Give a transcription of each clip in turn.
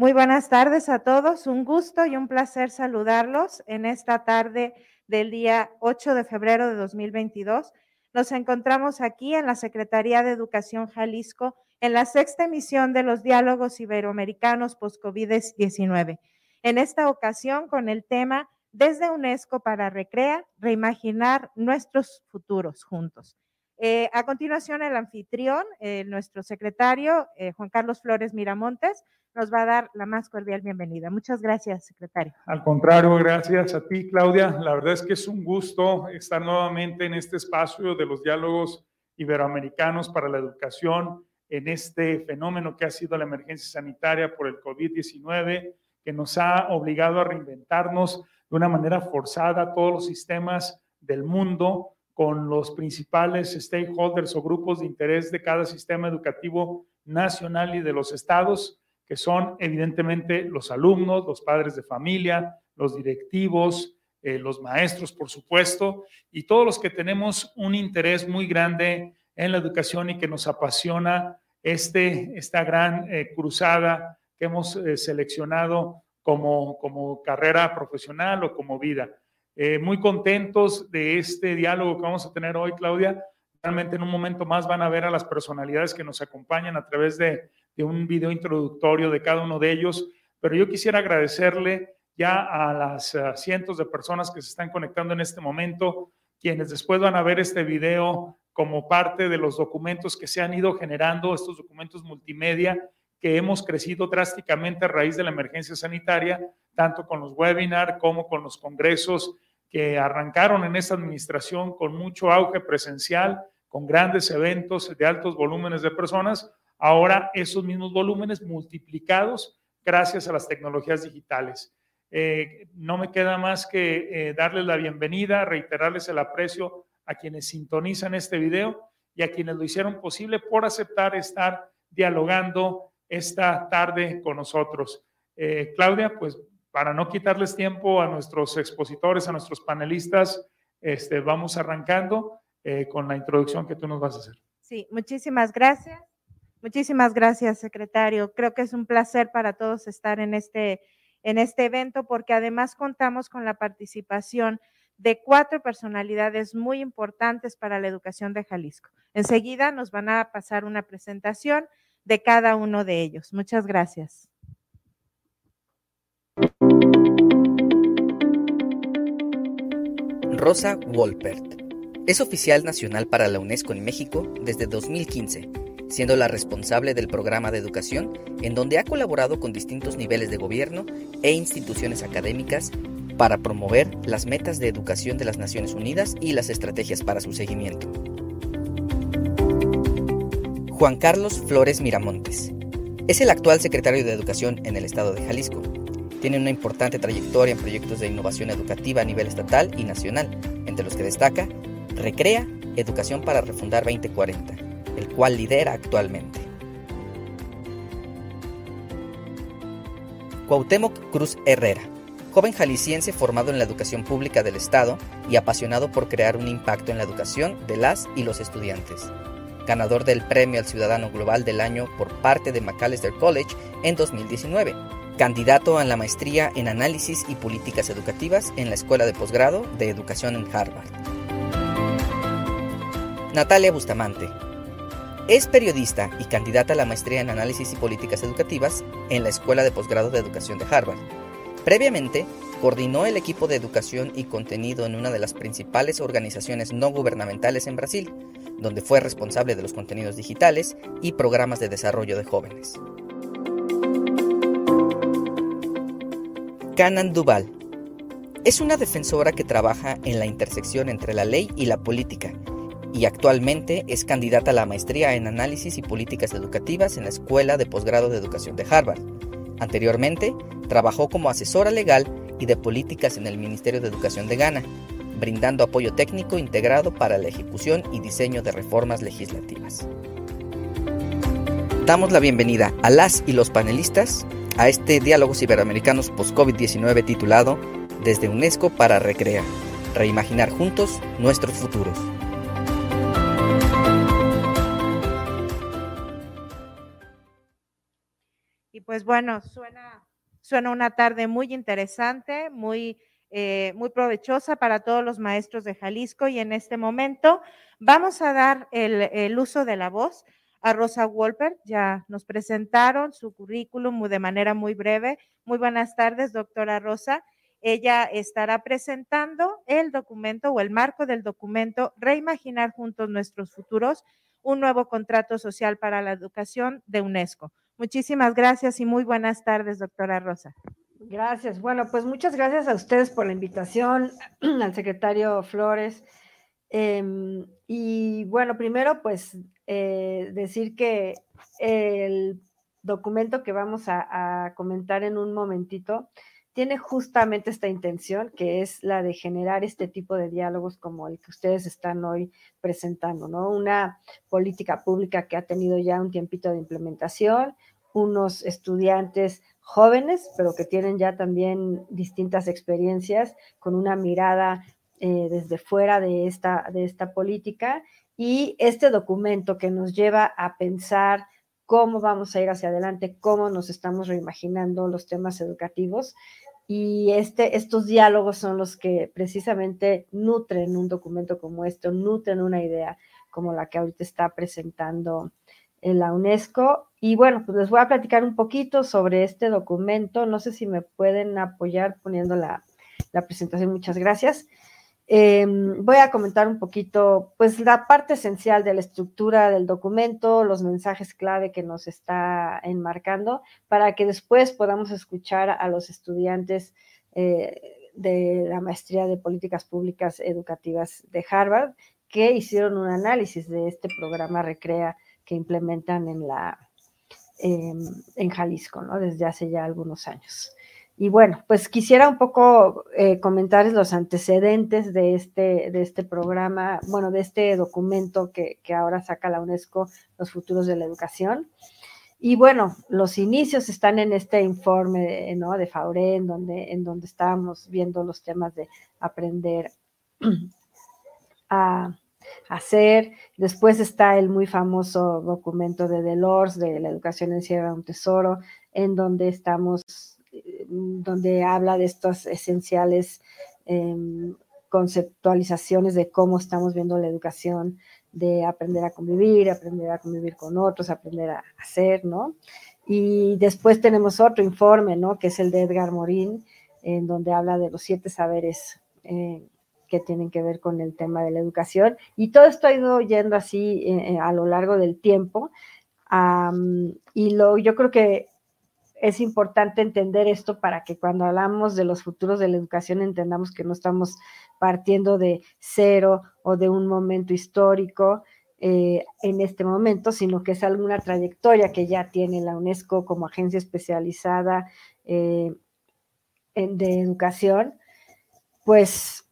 Muy buenas tardes a todos. Un gusto y un placer saludarlos en esta tarde del día 8 de febrero de 2022. Nos encontramos aquí en la Secretaría de Educación Jalisco en la sexta emisión de los diálogos iberoamericanos post-COVID-19. En esta ocasión con el tema Desde UNESCO para Recrea, reimaginar nuestros futuros juntos. Eh, a continuación, el anfitrión, eh, nuestro secretario, eh, Juan Carlos Flores Miramontes, nos va a dar la más cordial bienvenida. Muchas gracias, secretario. Al contrario, gracias a ti, Claudia. La verdad es que es un gusto estar nuevamente en este espacio de los diálogos iberoamericanos para la educación, en este fenómeno que ha sido la emergencia sanitaria por el COVID-19, que nos ha obligado a reinventarnos de una manera forzada todos los sistemas del mundo con los principales stakeholders o grupos de interés de cada sistema educativo nacional y de los estados que son evidentemente los alumnos, los padres de familia, los directivos, eh, los maestros, por supuesto, y todos los que tenemos un interés muy grande en la educación y que nos apasiona este, esta gran eh, cruzada que hemos eh, seleccionado como, como carrera profesional o como vida. muy contentos de este diálogo que vamos a tener hoy, Claudia. Realmente en un momento más van a ver a las personalidades que nos acompañan a través de un video introductorio de cada uno de ellos, pero yo quisiera agradecerle ya a las eh, cientos de personas que se están conectando en este momento, quienes después van a ver este video como parte de los documentos que se han ido generando, estos documentos multimedia que hemos crecido drásticamente a raíz de la emergencia sanitaria, tanto con los webinars como con los congresos que arrancaron en esta administración con mucho auge presencial, con grandes eventos de altos volúmenes de personas, ahora esos mismos volúmenes multiplicados gracias a las tecnologías digitales. Eh, no me queda más que eh, darles la bienvenida, reiterarles el aprecio a quienes sintonizan este video y a quienes lo hicieron posible por aceptar estar dialogando esta tarde con nosotros. Eh, Claudia, pues para no quitarles tiempo a nuestros expositores, a nuestros panelistas, este, vamos arrancando con la introducción que tú nos vas a hacer. Sí, muchísimas gracias. Muchísimas gracias, secretario. Creo que es un placer para todos estar en este, en este evento porque además contamos con la participación de cuatro personalidades muy importantes para la educación de Jalisco. Enseguida nos van a pasar una presentación de cada uno de ellos. Muchas gracias. Rosa Wolpert es oficial nacional para la UNESCO en México desde 2015 siendo la responsable del programa de educación, en donde ha colaborado con distintos niveles de gobierno e instituciones académicas para promover las metas de educación de las Naciones Unidas y las estrategias para su seguimiento. Juan Carlos Flores Miramontes. Es el actual secretario de Educación en el estado de Jalisco. Tiene una importante trayectoria en proyectos de innovación educativa a nivel estatal y nacional, entre los que destaca Recrea Educación para Refundar 2040 el cual lidera actualmente. Cuauhtémoc Cruz Herrera, joven jalisciense formado en la educación pública del Estado y apasionado por crear un impacto en la educación de las y los estudiantes. Ganador del Premio al Ciudadano Global del Año por parte de Macalester College en 2019. Candidato a la maestría en Análisis y Políticas Educativas en la Escuela de Posgrado de Educación en Harvard. Natalia Bustamante, es periodista y candidata a la maestría en Análisis y Políticas Educativas en la Escuela de Posgrado de Educación de Harvard. Previamente, coordinó el equipo de educación y contenido en una de las principales organizaciones no gubernamentales en Brasil, donde fue responsable de los contenidos digitales y programas de desarrollo de jóvenes. Canan Duval es una defensora que trabaja en la intersección entre la ley y la política y actualmente es candidata a la maestría en Análisis y Políticas Educativas en la Escuela de Posgrado de Educación de Harvard. Anteriormente, trabajó como asesora legal y de políticas en el Ministerio de Educación de Ghana, brindando apoyo técnico integrado para la ejecución y diseño de reformas legislativas. Damos la bienvenida a las y los panelistas a este Diálogos Iberoamericanos Post-COVID-19 titulado Desde UNESCO para Recrear, reimaginar juntos nuestros futuros. Pues bueno, suena, suena una tarde muy interesante, muy, eh, muy provechosa para todos los maestros de Jalisco y en este momento vamos a dar el, el uso de la voz a Rosa Wolper. Ya nos presentaron su currículum de manera muy breve. Muy buenas tardes, doctora Rosa. Ella estará presentando el documento o el marco del documento Reimaginar juntos nuestros futuros, un nuevo contrato social para la educación de UNESCO. Muchísimas gracias y muy buenas tardes, doctora Rosa. Gracias. Bueno, pues muchas gracias a ustedes por la invitación, al secretario Flores. Em, y bueno, primero, pues eh, decir que el documento que vamos a, a comentar en un momentito tiene justamente esta intención, que es la de generar este tipo de diálogos como el que ustedes están hoy presentando, ¿no? Una política pública que ha tenido ya un tiempito de implementación, unos estudiantes jóvenes, pero que tienen ya también distintas experiencias con una mirada eh, desde fuera de esta, de esta política y este documento que nos lleva a pensar cómo vamos a ir hacia adelante, cómo nos estamos reimaginando los temas educativos. Y este, estos diálogos son los que precisamente nutren un documento como este, nutren una idea como la que ahorita está presentando en la UNESCO. Y bueno, pues les voy a platicar un poquito sobre este documento. No sé si me pueden apoyar poniendo la, la presentación. Muchas gracias. Em, voy a comentar un poquito, pues, la parte esencial de la estructura del documento, los mensajes clave que nos está enmarcando, para que después podamos escuchar a los estudiantes eh, de la maestría de políticas públicas educativas de Harvard, que hicieron un análisis de este programa Recrea que implementan en la em, en Jalisco, ¿no? Desde hace ya algunos años. Y bueno, pues quisiera un poco eh, comentarles los antecedentes de este, de este programa, bueno, de este documento que, ahora saca la UNESCO, Los Futuros de la Educación. Y bueno, los inicios están en este informe ¿no? de Fauré, en donde, en donde estábamos viendo los temas de aprender a hacer. Después está el muy famoso documento de Delors, de la educación encierra un tesoro, en donde estamos donde habla de estas esenciales em, conceptualizaciones de cómo estamos viendo la educación, de aprender a convivir, aprender a convivir con otros, aprender a hacer, ¿no? Y después tenemos otro informe, ¿no? Que es el de Edgar Morin, en donde habla de los siete saberes eh, que tienen que ver con el tema de la educación. Y todo esto ha ido yendo así eh, a lo largo del tiempo. y lo, yo creo que es importante entender esto para que cuando hablamos de los futuros de la educación entendamos que no estamos partiendo de cero o de un momento histórico eh, en este momento, sino que es alguna trayectoria que ya tiene la UNESCO como agencia especializada eh, de educación, pues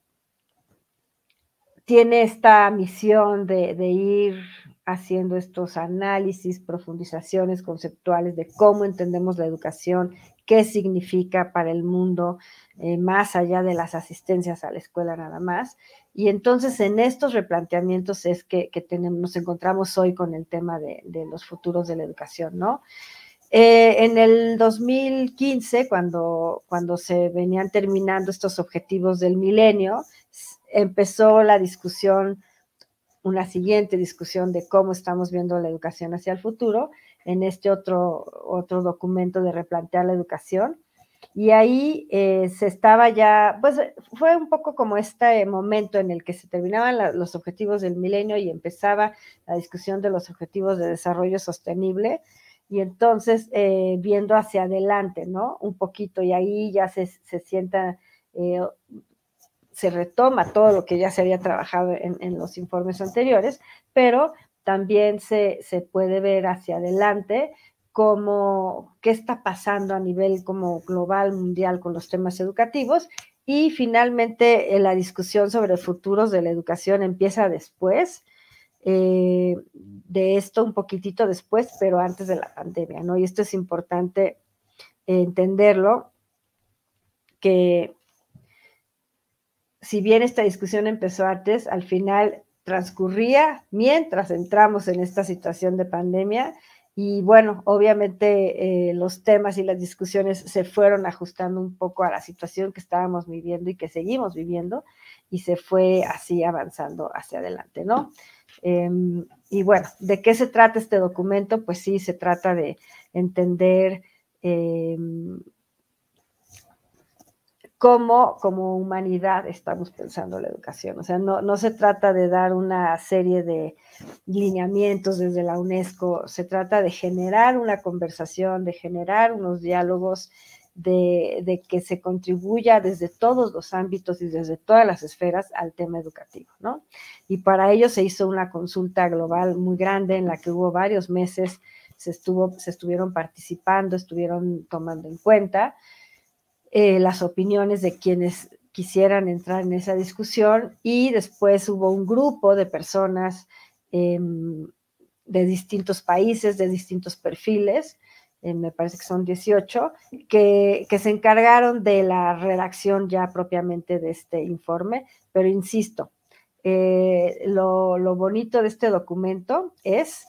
tiene esta misión de ir haciendo estos análisis, profundizaciones conceptuales de cómo entendemos la educación, qué significa para el mundo, eh, más allá de las asistencias a la escuela nada más. Y entonces en estos replanteamientos es que, nos encontramos hoy con el tema de, los futuros de la educación, ¿no? Eh, en el 2015, cuando, cuando se venían terminando estos objetivos del milenio, empezó la discusión una siguiente discusión de cómo estamos viendo la educación hacia el futuro en este otro, otro documento de replantear la educación. Y ahí eh, se estaba ya, pues fue un poco como este momento en el que se terminaban los objetivos del milenio y empezaba la discusión de los objetivos de desarrollo sostenible. Y entonces, eh, viendo hacia adelante, ¿no? Un poquito, y ahí ya se, se sienta eh, se retoma todo lo que ya se había trabajado en, los informes anteriores, pero también se, puede ver hacia adelante cómo, qué está pasando a nivel como global, mundial con los temas educativos. Y finalmente eh, la discusión sobre futuros de la educación empieza después, eh, de esto un poquitito después, pero antes de la pandemia, ¿no? Y esto es importante entenderlo, que si bien esta discusión empezó antes, al final transcurría mientras entramos en esta situación de pandemia Y bueno, obviamente eh, los temas y las discusiones se fueron ajustando un poco a la situación que estábamos viviendo y que seguimos viviendo y se fue así avanzando hacia adelante, ¿no? Em, y bueno, ¿de qué se trata este documento? Pues sí, se trata de entender em, cómo como humanidad estamos pensando la educación. O sea, no, no, se trata de dar una serie de lineamientos desde la UNESCO, se trata de generar una conversación, de generar unos diálogos de, que se contribuya desde todos los ámbitos y desde todas las esferas al tema educativo, ¿no? Y para ello se hizo una consulta global muy grande en la que hubo varios meses, se, estuvo, se estuvieron participando, estuvieron tomando en cuenta eh, las opiniones de quienes quisieran entrar en esa discusión y después hubo un grupo de personas em, de distintos países, de distintos perfiles, eh, me parece que son 18, que, se encargaron de la redacción ya propiamente de este informe, pero insisto, eh, lo, lo, bonito de este documento es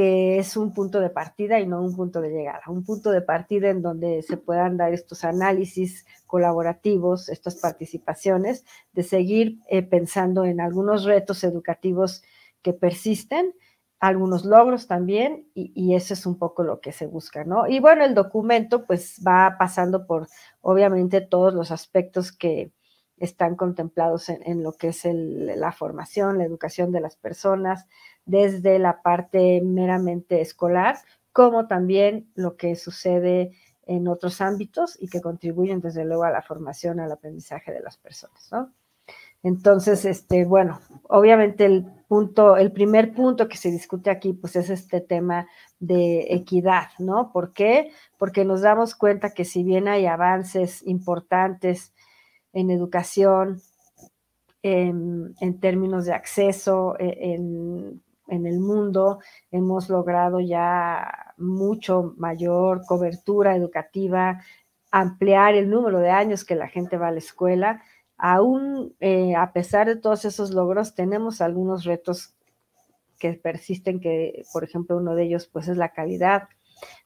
que es un punto de partida y no un punto de llegada, un punto de partida en donde se puedan dar estos análisis colaborativos, estas participaciones, de seguir eh, pensando en algunos retos educativos que persisten algunos logros también y, eso es un poco lo que se busca, ¿no? Y bueno, el documento pues va pasando por obviamente todos los aspectos que están contemplados en, lo que es la formación, la educación de las personas, desde la parte meramente escolar, como también lo que sucede en otros ámbitos y que contribuyen desde luego a la formación, al aprendizaje de las personas, ¿no? Entonces, este, bueno, obviamente el punto, el primer punto que se discute aquí, pues es este tema de equidad, ¿no? ¿Por qué? Porque nos damos cuenta que si bien hay avances importantes en educación, en, términos de acceso e, en, en, el mundo, hemos logrado ya mucho mayor cobertura educativa, ampliar el número de años que la gente va a la escuela. Aún eh, a pesar de todos esos logros, tenemos algunos retos que persisten, que por ejemplo uno de ellos pues es la calidad,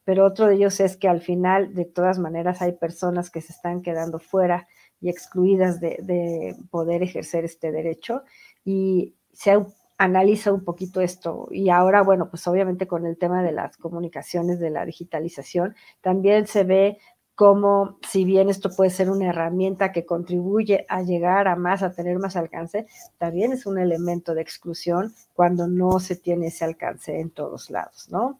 pero otro de ellos es que al final de todas maneras hay personas que se están quedando fuera y excluidas de, poder ejercer este derecho y se analiza un poquito esto y ahora bueno pues obviamente con el tema de las comunicaciones de la digitalización también se ve como si bien esto puede ser una herramienta que contribuye a llegar a más, a tener más alcance, también es un elemento de exclusión cuando no se tiene ese alcance en todos lados, ¿no?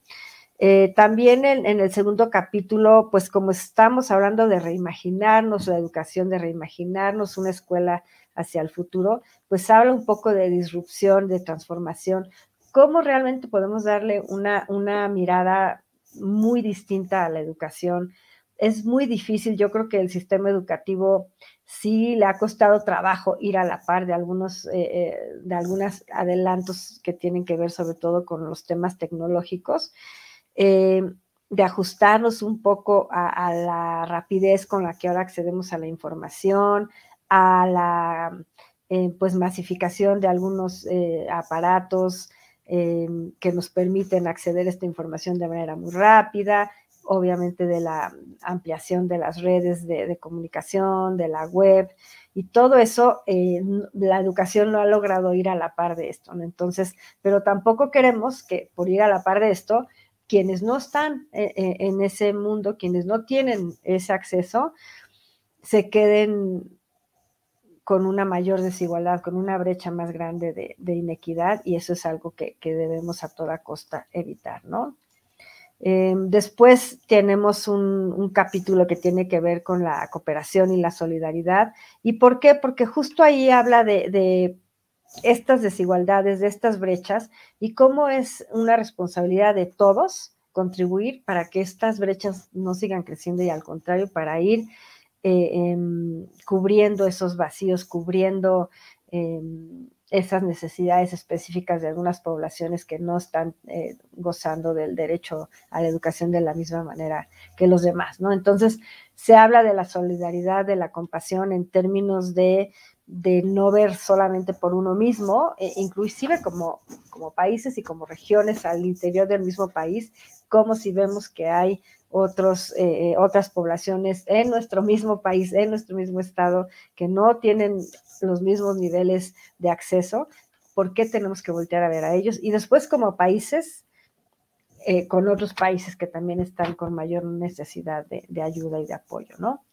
Eh, también en, el segundo capítulo, pues como estamos hablando de reimaginarnos, la educación de reimaginarnos, una escuela hacia el futuro, pues habla un poco de disrupción, de transformación, cómo realmente podemos darle una, una mirada muy distinta a la educación, es muy difícil. Yo creo que el sistema educativo sí le ha costado trabajo ir a la par de algunos eh, eh, de algunos adelantos que tienen que ver sobre todo con los temas tecnológicos, eh, de ajustarnos un poco a, la rapidez con la que ahora accedemos a la información, a la pues masificación de algunos aparatos que nos permiten acceder a esta información de manera muy rápida, obviamente de la ampliación de las redes de, comunicación, de la web, y todo eso, eh, la educación no ha logrado ir a la par de esto. Entonces, pero tampoco queremos que por ir a la par de esto, quienes no están eh, eh, en ese mundo, quienes no tienen ese acceso, se queden con una mayor desigualdad, con una brecha más grande de, inequidad, y eso es algo que, debemos a toda costa evitar, ¿no? Eh, después tenemos un, capítulo que tiene que ver con la cooperación y la solidaridad. ¿Y por qué? Porque justo ahí habla de, estas desigualdades, de estas brechas y cómo es una responsabilidad de todos contribuir para que estas brechas no sigan creciendo y al contrario, para ir eh, em, cubriendo esos vacíos, cubriendo em, esas necesidades específicas de algunas poblaciones que no están eh, gozando del derecho a la educación de la misma manera que los demás, ¿no? Entonces, se habla de la solidaridad, de la compasión en términos de, no ver solamente por uno mismo, e inclusive como, como países y como regiones al interior del mismo país, como si vemos que hay otros, eh, otras poblaciones en nuestro mismo país, en nuestro mismo estado, que no tienen los mismos niveles de acceso, ¿por qué tenemos que voltear a ver a ellos? Y después como países, eh, con otros países que también están con mayor necesidad de, ayuda y de apoyo, ¿no?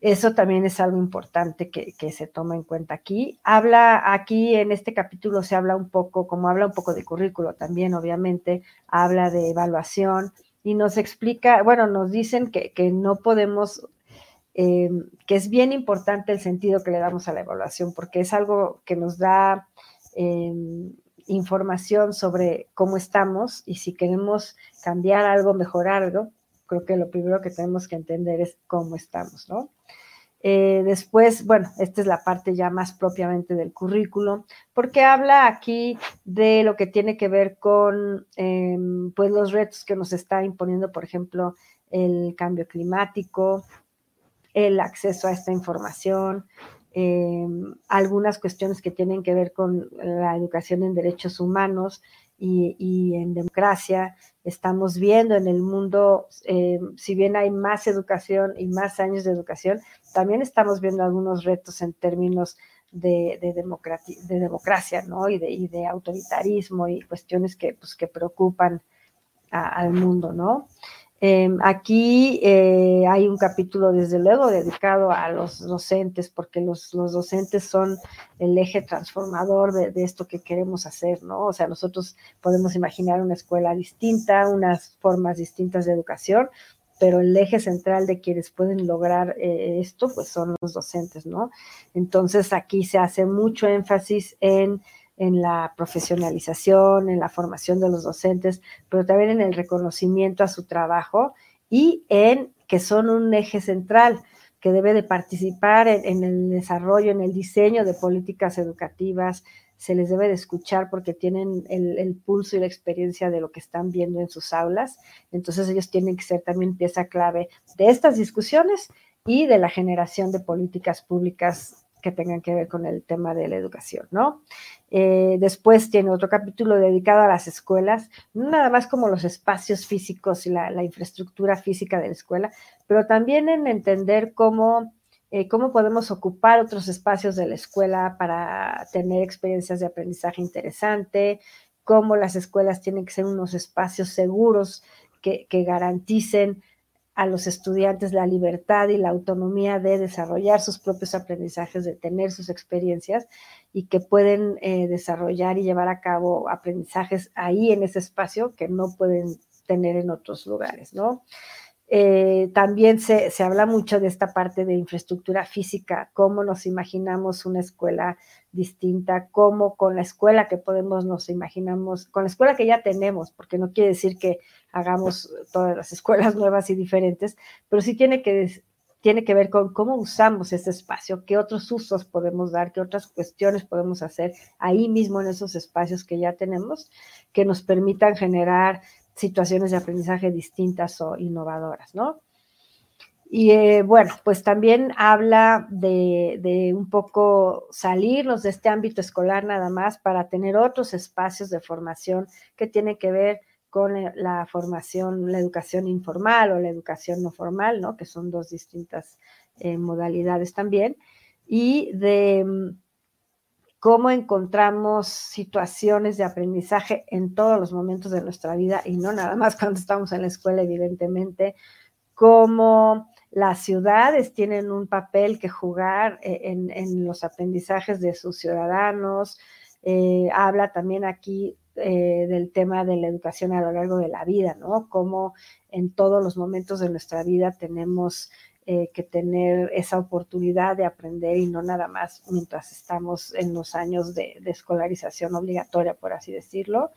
Eso también es algo importante que, se toma en cuenta aquí. Habla aquí en este capítulo se habla un poco, como habla un poco de currículo también, obviamente, habla de evaluación y nos explica, bueno, nos dicen que, no podemos, eh, que es bien importante el sentido que le damos a la evaluación, porque es algo que nos da eh, información sobre cómo estamos y si queremos cambiar algo, mejorar algo, creo que lo primero que tenemos que entender es cómo estamos, ¿no? Eh, después, bueno, esta es la parte ya más propiamente del currículo, porque habla aquí de lo que tiene que ver con em, pues los retos que nos está imponiendo, por ejemplo, el cambio climático, el acceso a esta información, em, algunas cuestiones que tienen que ver con la educación en derechos humanos y en democracia, estamos viendo en el mundo, eh, si bien hay más educación y más años de educación, también estamos viendo algunos retos en términos de, de, de democracia, ¿no? Y y de, autoritarismo y cuestiones que, pues, que preocupan al mundo, ¿no? Em, aquí eh, hay un capítulo, desde luego, dedicado a los docentes, porque los, docentes son el eje transformador de, esto que queremos hacer, ¿no? O sea, nosotros podemos imaginar una escuela distinta, unas formas distintas de educación, pero el eje central de quienes pueden lograr eh, esto, pues son los docentes, ¿no? Entonces, aquí se hace mucho énfasis en en la profesionalización, en la formación de los docentes, pero también en el reconocimiento a su trabajo y en que son un eje central que debe de participar en, el desarrollo, en el diseño de políticas educativas, se les debe de escuchar porque tienen el, el, pulso y la experiencia de lo que están viendo en sus aulas. Entonces ellos tienen que ser también pieza clave de estas discusiones y de la generación de políticas públicas que tengan que ver con el tema de la educación, ¿no? Eh, después tiene otro capítulo dedicado a las escuelas, no nada más como los espacios físicos y la, infraestructura física de la escuela, pero también en entender cómo, eh, cómo podemos ocupar otros espacios de la escuela para tener experiencias de aprendizaje interesante, cómo las escuelas tienen que ser unos espacios seguros que, que garanticen a los estudiantes la libertad y la autonomía de desarrollar sus propios aprendizajes, de tener sus experiencias y que pueden eh, desarrollar y llevar a cabo aprendizajes ahí en ese espacio que no pueden tener en otros lugares, ¿no? Eh, también se, se, habla mucho de esta parte de infraestructura física, cómo nos imaginamos una escuela distinta, cómo con la escuela que podemos nos imaginamos, con la escuela que ya tenemos, porque no quiere decir que hagamos todas las escuelas nuevas y diferentes, pero sí tiene que, tiene que ver con cómo usamos ese espacio, qué otros usos podemos dar, qué otras cuestiones podemos hacer ahí mismo en esos espacios que ya tenemos, que nos permitan generar situaciones de aprendizaje distintas o innovadoras, ¿no? Y eh, bueno, pues también habla de, un poco salirnos de este ámbito escolar nada más para tener otros espacios de formación que tienen que ver con la formación, la educación informal o la educación no formal, ¿no? Que son dos distintas eh, modalidades también. Y de mm, cómo encontramos situaciones de aprendizaje en todos los momentos de nuestra vida y no nada más cuando estamos en la escuela, evidentemente, cómo las ciudades tienen un papel que jugar eh, en, los aprendizajes de sus ciudadanos. Eh, habla también aquí eh, del tema de la educación a lo largo de la vida, ¿no? Cómo en todos los momentos de nuestra vida tenemos eh, que tener esa oportunidad de aprender y no nada más mientras estamos en los años de, escolarización obligatoria, por así decirlo.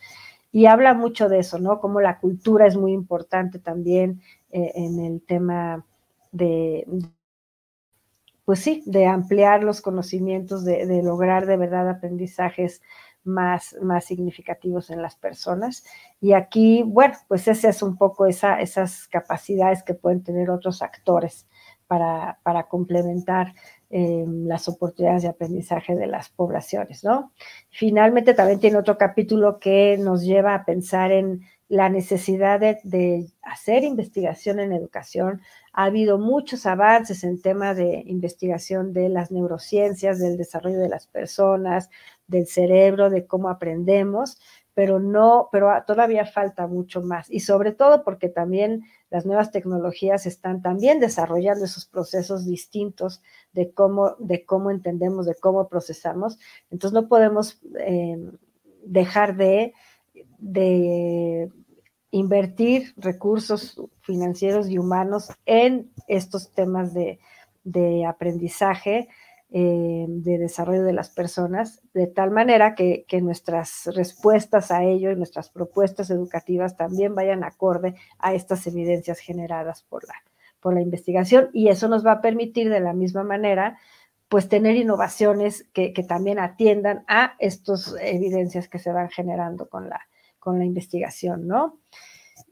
Y habla mucho de eso, ¿no? Como la cultura es muy importante también eh, en el tema de, pues sí, de ampliar los conocimientos, de, lograr de verdad aprendizajes más, más significativos en las personas. Y aquí, bueno, pues ese es un poco esa, esas capacidades que pueden tener otros actores para, complementar eh, las oportunidades de aprendizaje de las poblaciones, ¿no? Finalmente también tiene otro capítulo que nos lleva a pensar en, la necesidad de, hacer investigación en educación. Ha habido muchos avances en tema de investigación de las neurociencias, del desarrollo de las personas, del cerebro, de cómo aprendemos, pero no, pero todavía falta mucho más. Y sobre todo porque también las nuevas tecnologías están también desarrollando esos procesos distintos de cómo, de cómo entendemos, de cómo procesamos. Entonces no podemos eh, dejar de, de invertir recursos financieros y humanos en estos temas de, de aprendizaje eh, de desarrollo de las personas, de tal manera que, nuestras respuestas a ello y nuestras propuestas educativas también vayan acorde a estas evidencias generadas por la, por la investigación y eso nos va a permitir de la misma manera pues tener innovaciones que, que también atiendan a estas evidencias que se van generando con la, con la investigación, ¿no?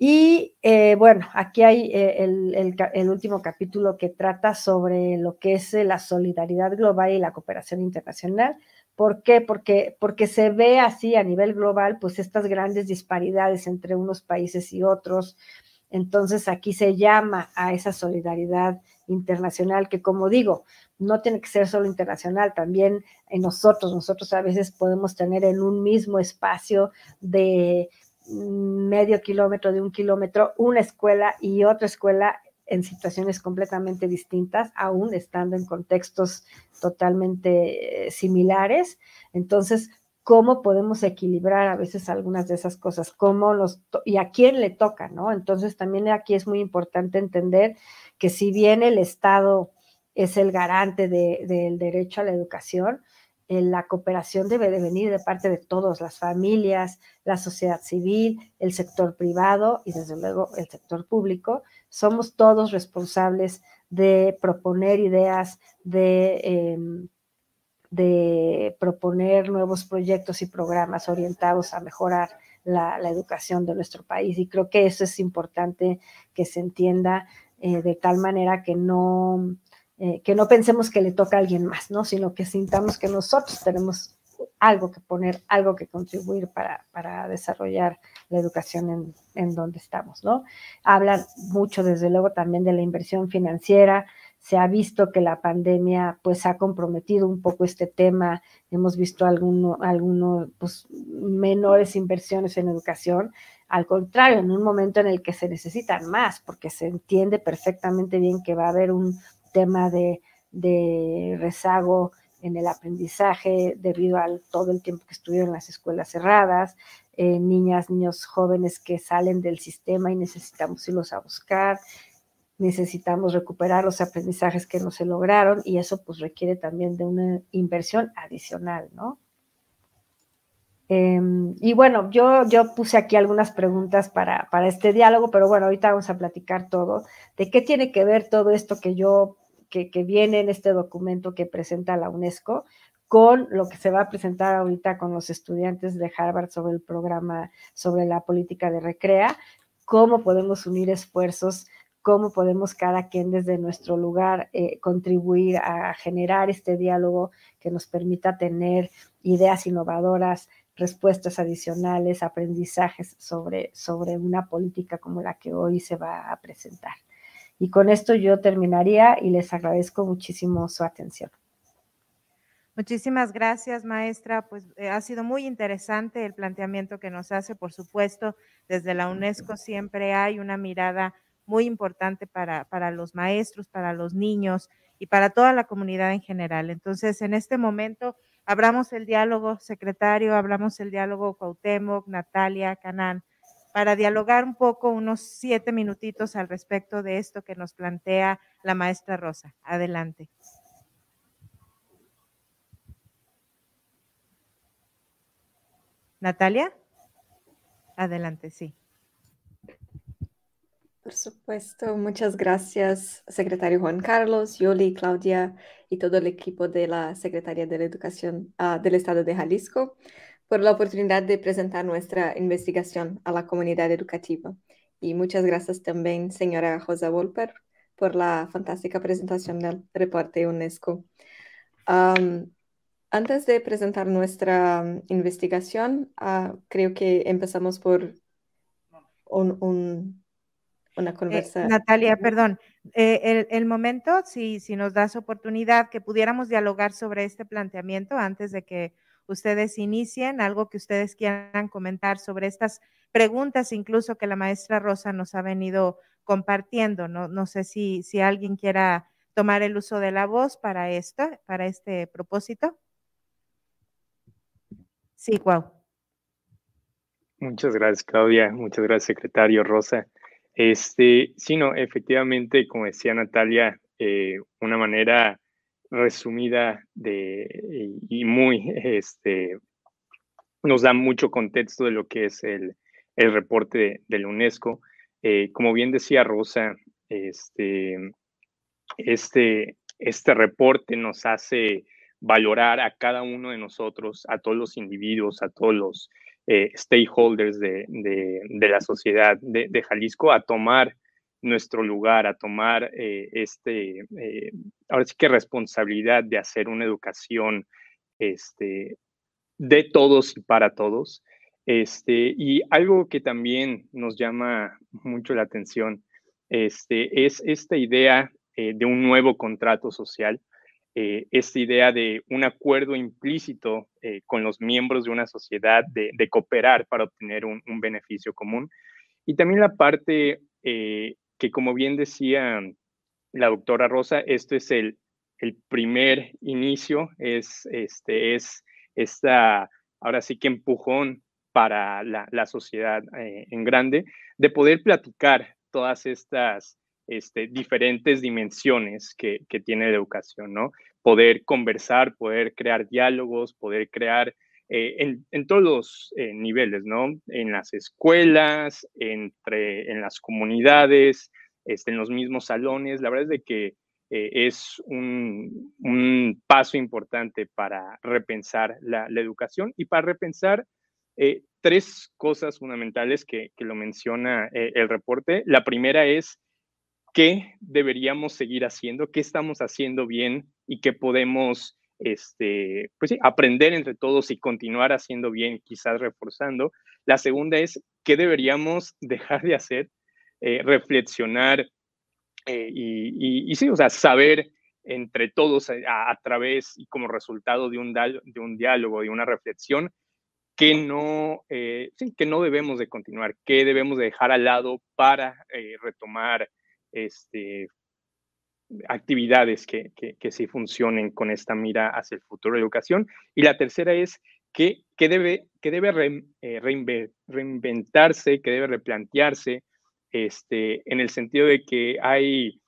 Y eh, bueno, aquí hay eh, el, último capítulo que trata sobre lo que es eh, la solidaridad global y la cooperación internacional. ¿Por qué? Porque, porque se ve así a nivel global, pues estas grandes disparidades entre unos países y otros. Entonces aquí se llama a esa solidaridad internacional que, como digo, no tiene que ser solo internacional, también en nosotros, nosotros a veces podemos tener en un mismo espacio de medio kilómetro de un kilómetro una escuela y otra escuela en situaciones completamente distintas, aún estando en contextos totalmente eh, similares. Entonces, ¿cómo podemos equilibrar a veces algunas de esas cosas? ¿Cómo los y a quién le toca, no? Entonces, también aquí es muy importante entender que si bien el Estado es el garante del derecho a la educación, la cooperación debe de venir de parte de todos, las familias, la sociedad civil, el sector privado y desde luego el sector público. Somos todos responsables de proponer ideas, de, em, proponer nuevos proyectos y programas orientados a mejorar la, educación de nuestro país. Y creo que eso es importante que se entienda eh, de tal manera que no eh, que no pensemos que le toca a alguien más, ¿no? Sino que sintamos que nosotros tenemos algo que poner, algo que contribuir para, para desarrollar la educación en, en, donde estamos, ¿no? Hablan mucho, desde luego, también de la inversión financiera. Se ha visto que la pandemia, pues, ha comprometido un poco este tema. Hemos visto algunos, alguno, pues, menores inversiones en educación. Al contrario, en un momento en el que se necesitan más, porque se entiende perfectamente bien que va a haber un tema de, rezago en el aprendizaje debido a todo el tiempo que estuvieron en las escuelas cerradas, eh, niñas, niños jóvenes que salen del sistema y necesitamos irlos a buscar, necesitamos recuperar los aprendizajes que no se lograron y eso pues requiere también de una inversión adicional, ¿no? Em, y bueno, yo, yo puse aquí algunas preguntas para, para este diálogo, pero bueno, ahorita vamos a platicar todo. ¿De qué tiene que ver todo esto que yo que, viene en este documento que presenta la UNESCO con lo que se va a presentar ahorita con los estudiantes de Harvard sobre el programa, sobre la política de recrea, cómo podemos unir esfuerzos, cómo podemos cada quien desde nuestro lugar eh, contribuir a generar este diálogo que nos permita tener ideas innovadoras, respuestas adicionales, aprendizajes sobre, sobre una política como la que hoy se va a presentar. Y con esto yo terminaría y les agradezco muchísimo su atención. Muchísimas gracias, maestra. Pues eh, ha sido muy interesante el planteamiento que nos hace. Por supuesto, desde la UNESCO siempre hay una mirada muy importante para, para los maestros, para los niños y para toda la comunidad en general. Entonces, en este momento, abramos el diálogo, secretario, hablamos el diálogo Cuauhtémoc, Natalia, Canán para dialogar un poco, unos siete minutitos al respecto de esto que nos plantea la maestra Rosa. Adelante. Natalia, adelante, sí. Por supuesto, muchas gracias, secretario Juan Carlos, Yoli, Claudia y todo el equipo de la Secretaría de la Educación ah, del Estado de Jalisco por la oportunidad de presentar nuestra investigación a la comunidad educativa. Y muchas gracias también, señora Rosa Wolper, por la fantástica presentación del reporte UNESCO. antes de presentar nuestra investigación, ah, creo que empezamos por... un, una conversación. Natalia, perdón, el, el, momento, si, si nos das oportunidad, que pudiéramos dialogar sobre este planteamiento antes de que ustedes inicien, algo que ustedes quieran comentar sobre estas preguntas, incluso que la maestra Rosa nos ha venido compartiendo. No, sé si, si alguien quiera tomar el uso de la voz para esto, para este propósito. Sí, Guau. Muchas gracias, Claudia. Muchas gracias, secretario Rosa. Este, sí, no, efectivamente, como decía Natalia, eh, una manera resumida de, y muy, este, nos da mucho contexto de lo que es el, el reporte de, la UNESCO. Eh, como bien decía Rosa, este, este, este reporte nos hace valorar a cada uno de nosotros, a todos los individuos, a todos los eh, stakeholders de, de, la sociedad de, Jalisco, a tomar nuestro lugar, a tomar eh, este, eh, ahora sí que responsabilidad de hacer una educación este, de todos y para todos. Este, y algo que también nos llama mucho la atención este, es esta idea eh, de un nuevo contrato social, esta idea de un acuerdo implícito con los miembros de una sociedad de, cooperar para obtener un, beneficio común. Y también la parte que como bien decía la doctora Rosa, esto es el, el primer inicio, es, este, es esta, ahora sí que empujón para la, sociedad eh, en grande, de poder platicar todas estas este, diferentes dimensiones que, que, tiene la educación, ¿no? Poder conversar, poder crear diálogos, poder crear eh, en, en, todos los eh, niveles, ¿no? En las escuelas, entre, en las comunidades, este, en los mismos salones. La verdad es de que eh, es un, un, paso importante para repensar la, la educación y para repensar tres cosas fundamentales que, que lo menciona el reporte. La primera es qué deberíamos seguir haciendo, qué estamos haciendo bien y qué podemos este, pues aprender entre todos y continuar haciendo bien, quizás reforzando. La segunda es qué deberíamos dejar de hacer, eh, reflexionar eh, y, sí, o sea, saber entre todos a, través y como resultado de un, de un diálogo, de una reflexión, que no, eh, sí, que no debemos de continuar, que debemos de dejar al lado para retomar este, actividades que, que, sí funcionen con esta mira hacia el futuro de educación. Y la tercera es que, que debe, que debe eh, reinventarse, que debe replantearse, este, en el sentido de que hay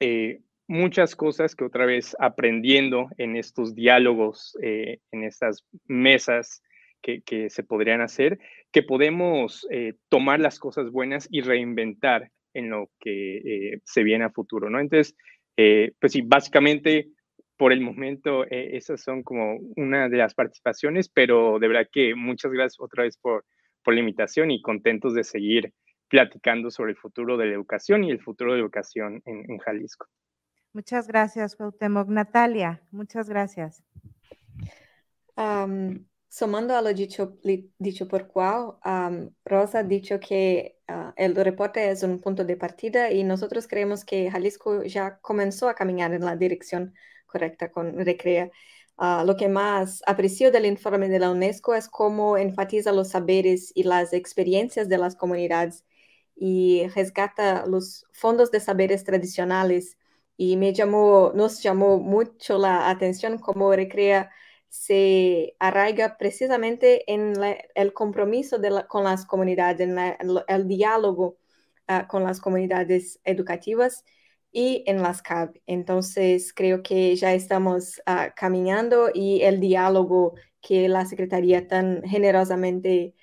eh, muchas cosas que otra vez aprendiendo en estos diálogos, eh, en estas mesas que, que, se podrían hacer, que podemos tomar las cosas buenas y reinventar en lo que eh, se viene a futuro, ¿no? Entonces, eh, pues sí, básicamente por el momento eh, esas son como una de las participaciones, pero de verdad que muchas gracias otra vez por, por la invitación y contentos de seguir platicando sobre el futuro de la educación y el futuro de la educación en, Jalisco. Muchas gracias, Cuauhtémoc. Natalia, muchas gracias. Sumando a lo dicho, dicho por Cuau, Rosa ha dicho que ah, el reporte es un punto de partida y nosotros creemos que Jalisco ya comenzó a caminar en la dirección correcta con Recrea. Ah, lo que más aprecio del informe de la UNESCO es cómo enfatiza los saberes y las experiencias de las comunidades y rescata los fondos de saberes tradicionales. Y me llamó, nos llamó mucho la atención cómo Recrea se arraiga precisamente en el compromiso con las comunidades, en el, diálogo ah, con las comunidades educativas y en las CAB. Entonces, creo que ya estamos ah, caminando y el diálogo que la Secretaría tan generosamente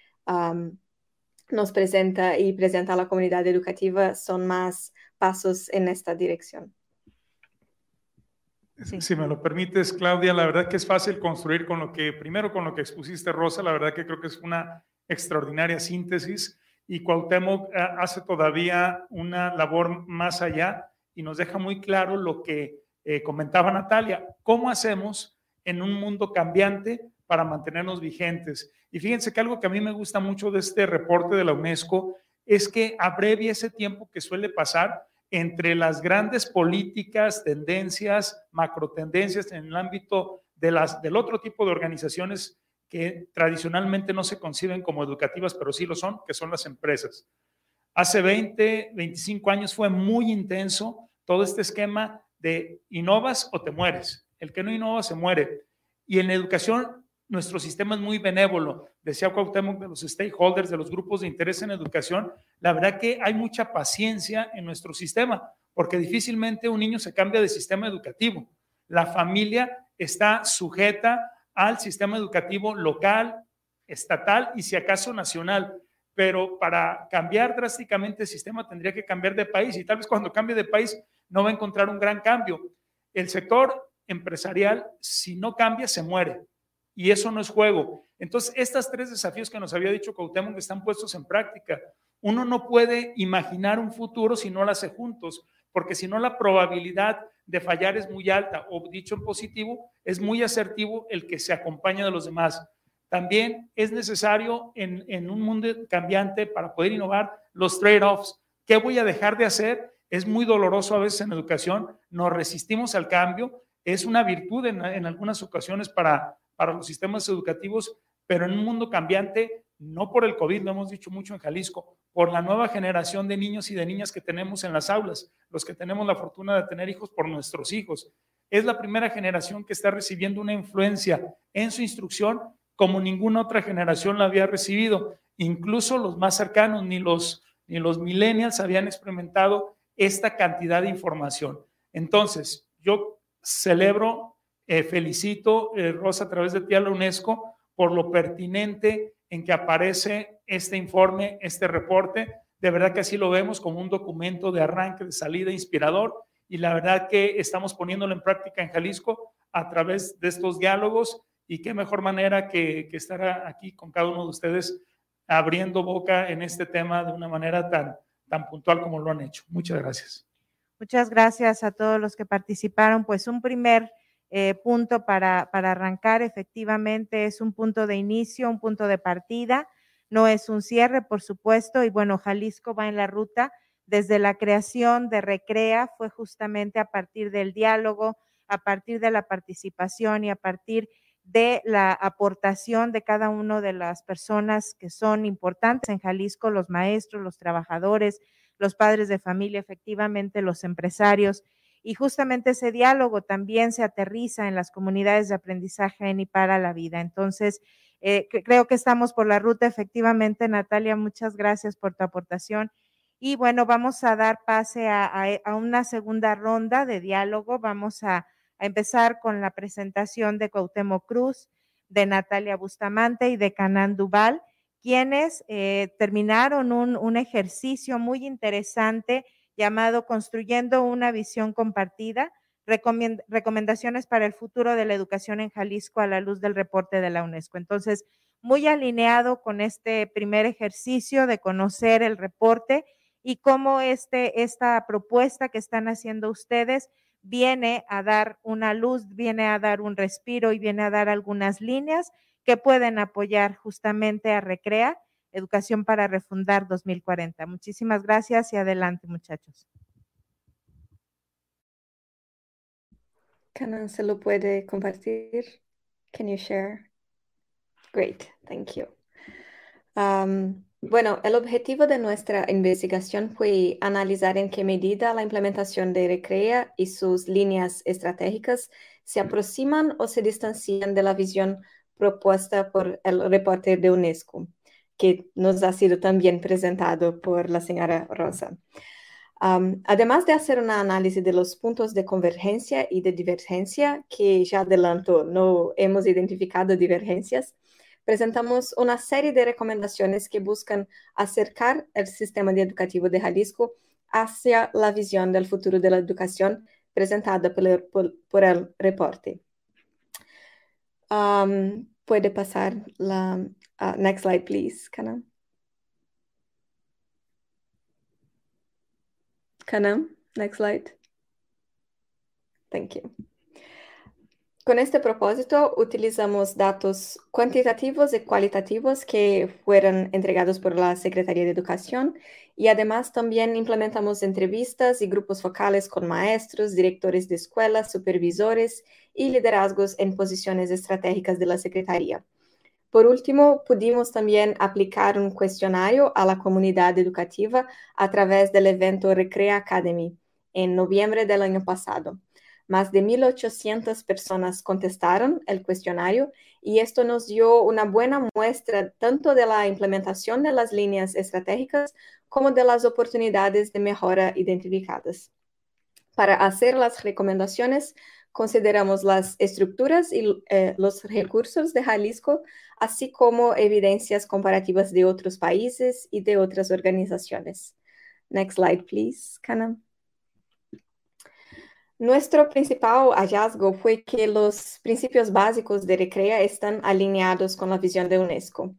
nos presenta y presenta a la comunidad educativa son más pasos en esta dirección. Si me lo permites, Claudia, la verdad que es fácil construir con lo que, primero con lo que expusiste, Rosa, la verdad que creo que es una extraordinaria síntesis y Cuauhtémoc eh, hace todavía una labor más allá y nos deja muy claro lo que eh, comentaba Natalia, cómo hacemos en un mundo cambiante para mantenernos vigentes. Y fíjense que algo que a mí me gusta mucho de este reporte de la UNESCO es que abrevie ese tiempo que suele pasar entre las grandes políticas, tendencias, macro tendencias en el ámbito de las, del otro tipo de organizaciones que tradicionalmente no se conciben como educativas, pero sí lo son, que son las empresas. Hace 20, 25 años fue muy intenso todo este esquema de innovas o te mueres. El que no innova se muere. Y en la educación, nuestro sistema es muy benévolo. Decía Cuauhtémoc de los stakeholders, de los grupos de interés en educación. La verdad que hay mucha paciencia en nuestro sistema, porque difícilmente un niño se cambia de sistema educativo. La familia está sujeta al sistema educativo local, estatal y si acaso nacional. Pero para cambiar drásticamente el sistema tendría que cambiar de país y tal vez cuando cambie de país no va a encontrar un gran cambio. El sector empresarial, si no cambia, se muere. Y eso no es juego. Entonces, estos tres desafíos que nos había dicho Cuauhtémoc están puestos en práctica. Uno no puede imaginar un futuro si no lo hace juntos, porque si no la probabilidad de fallar es muy alta, o dicho en positivo, es muy asertivo el que se acompaña de los demás. También es necesario en, en un mundo cambiante para poder innovar los trade-offs. ¿Qué voy a dejar de hacer? Es muy doloroso a veces en educación, nos resistimos al cambio, es una virtud en, en algunas ocasiones para, para los sistemas educativos, pero en un mundo cambiante, no por el COVID, lo hemos dicho mucho en Jalisco, por la nueva generación de niños y de niñas que tenemos en las aulas, los que tenemos la fortuna de tener hijos por nuestros hijos. Es la primera generación que está recibiendo una influencia en su instrucción como ninguna otra generación la había recibido. Incluso los más cercanos, ni los, ni los millennials habían experimentado esta cantidad de información. Entonces, yo celebro, eh, felicito, eh, Rosa, a través de ti a la UNESCO por lo pertinente en que aparece este informe, este reporte. De verdad que así lo vemos como un documento de arranque, de salida inspirador y la verdad que estamos poniéndolo en práctica en Jalisco a través de estos diálogos y qué mejor manera que, que estar aquí con cada uno de ustedes abriendo boca en este tema de una manera tan, tan puntual como lo han hecho. Muchas gracias. Muchas gracias a todos los que participaron. Pues un primer eh, punto para, para arrancar efectivamente es un punto de inicio, un punto de partida no es un cierre, por supuesto, y bueno, Jalisco va en la ruta. Desde la creación de Recrea fue justamente a partir del diálogo, a partir de la participación y a partir de la aportación de cada una de las personas que son importantes en Jalisco, los maestros, los trabajadores, los padres de familia, efectivamente los empresarios. Y justamente ese diálogo también se aterriza en las comunidades de aprendizaje en y para la vida. Entonces, eh, creo que estamos por la ruta, efectivamente, Natalia, muchas gracias por tu aportación. Y bueno, vamos a dar pase a, una segunda ronda de diálogo. Vamos a, empezar con la presentación de Cuauhtémoc Cruz, de Natalia Bustamante y de Canán Duval, quienes eh, terminaron un ejercicio muy interesante llamado Construyendo una visión compartida recomendaciones para el futuro de la educación en Jalisco a la luz del reporte de la UNESCO. Entonces, muy alineado con este primer ejercicio de conocer el reporte y cómo este, esta propuesta que están haciendo ustedes viene a dar una luz, viene a dar un respiro y viene a dar algunas líneas que pueden apoyar justamente a Recrea, Educación para Refundar 2040. Muchísimas gracias y adelante, muchachos. Canon se lo puede compartir. Can you share? Great, thank you. Um, bueno, el objetivo de nuestra investigación fue analizar en qué medida la implementación de Recrea y sus líneas estratégicas se aproximan o se distancian de la visión propuesta por el reporte de UNESCO, que nos ha sido también presentado por la señora Rosa además de hacer un análisis de los puntos de convergencia y de divergencia, que ya adelanto, no hemos identificado divergencias, presentamos una serie de recomendaciones que buscan acercar el sistema educativo de Jalisco hacia la visión del futuro de la educación presentada por, el reporte. Puede pasar la uh, next slide, please, Kana. Kanam, next slide. Thank you. Con este propósito, utilizamos datos cuantitativos y cualitativos que fueron entregados por la Secretaría de Educación y además también implementamos entrevistas y grupos focales con maestros, directores de escuelas, supervisores y liderazgos en posiciones estratégicas de la Secretaría. Por último, pudimos también aplicar un cuestionario a la comunidad educativa a través del evento Recrea Academy en noviembre del año pasado. Más de 1.800 personas contestaron el cuestionario y esto nos dio una buena muestra tanto de la implementación de las líneas estratégicas como de las oportunidades de mejora identificadas. Para hacer las recomendaciones, consideramos las estructuras y eh, los recursos de Jalisco, así como evidencias comparativas de otros países y de otras organizaciones. Next slide, please, Kana. Nuestro principal hallazgo fue que los principios básicos de Recrea están alineados con la visión de UNESCO.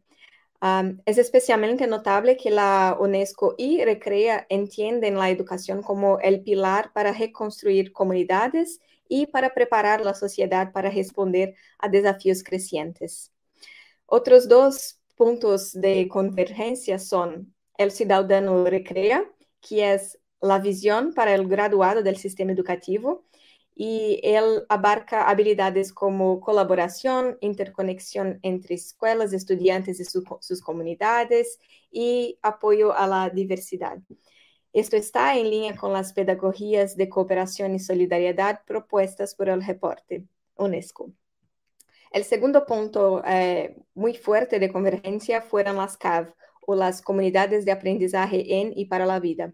es especialmente notable que la UNESCO y Recrea entienden la educación como el pilar para reconstruir comunidades y para preparar la sociedad para responder a desafíos crecientes. Otros dos puntos de convergencia son el ciudadano Recrea, que es la visión para el graduado del sistema educativo y él abarca habilidades como colaboración, interconexión entre escuelas, estudiantes y sus comunidades y apoyo a la diversidad. Esto está en línea con las pedagogías de cooperación y solidaridad propuestas por el reporte UNESCO. El segundo punto eh, muy fuerte de convergencia fueron las CAV o las comunidades de aprendizaje en y para la vida.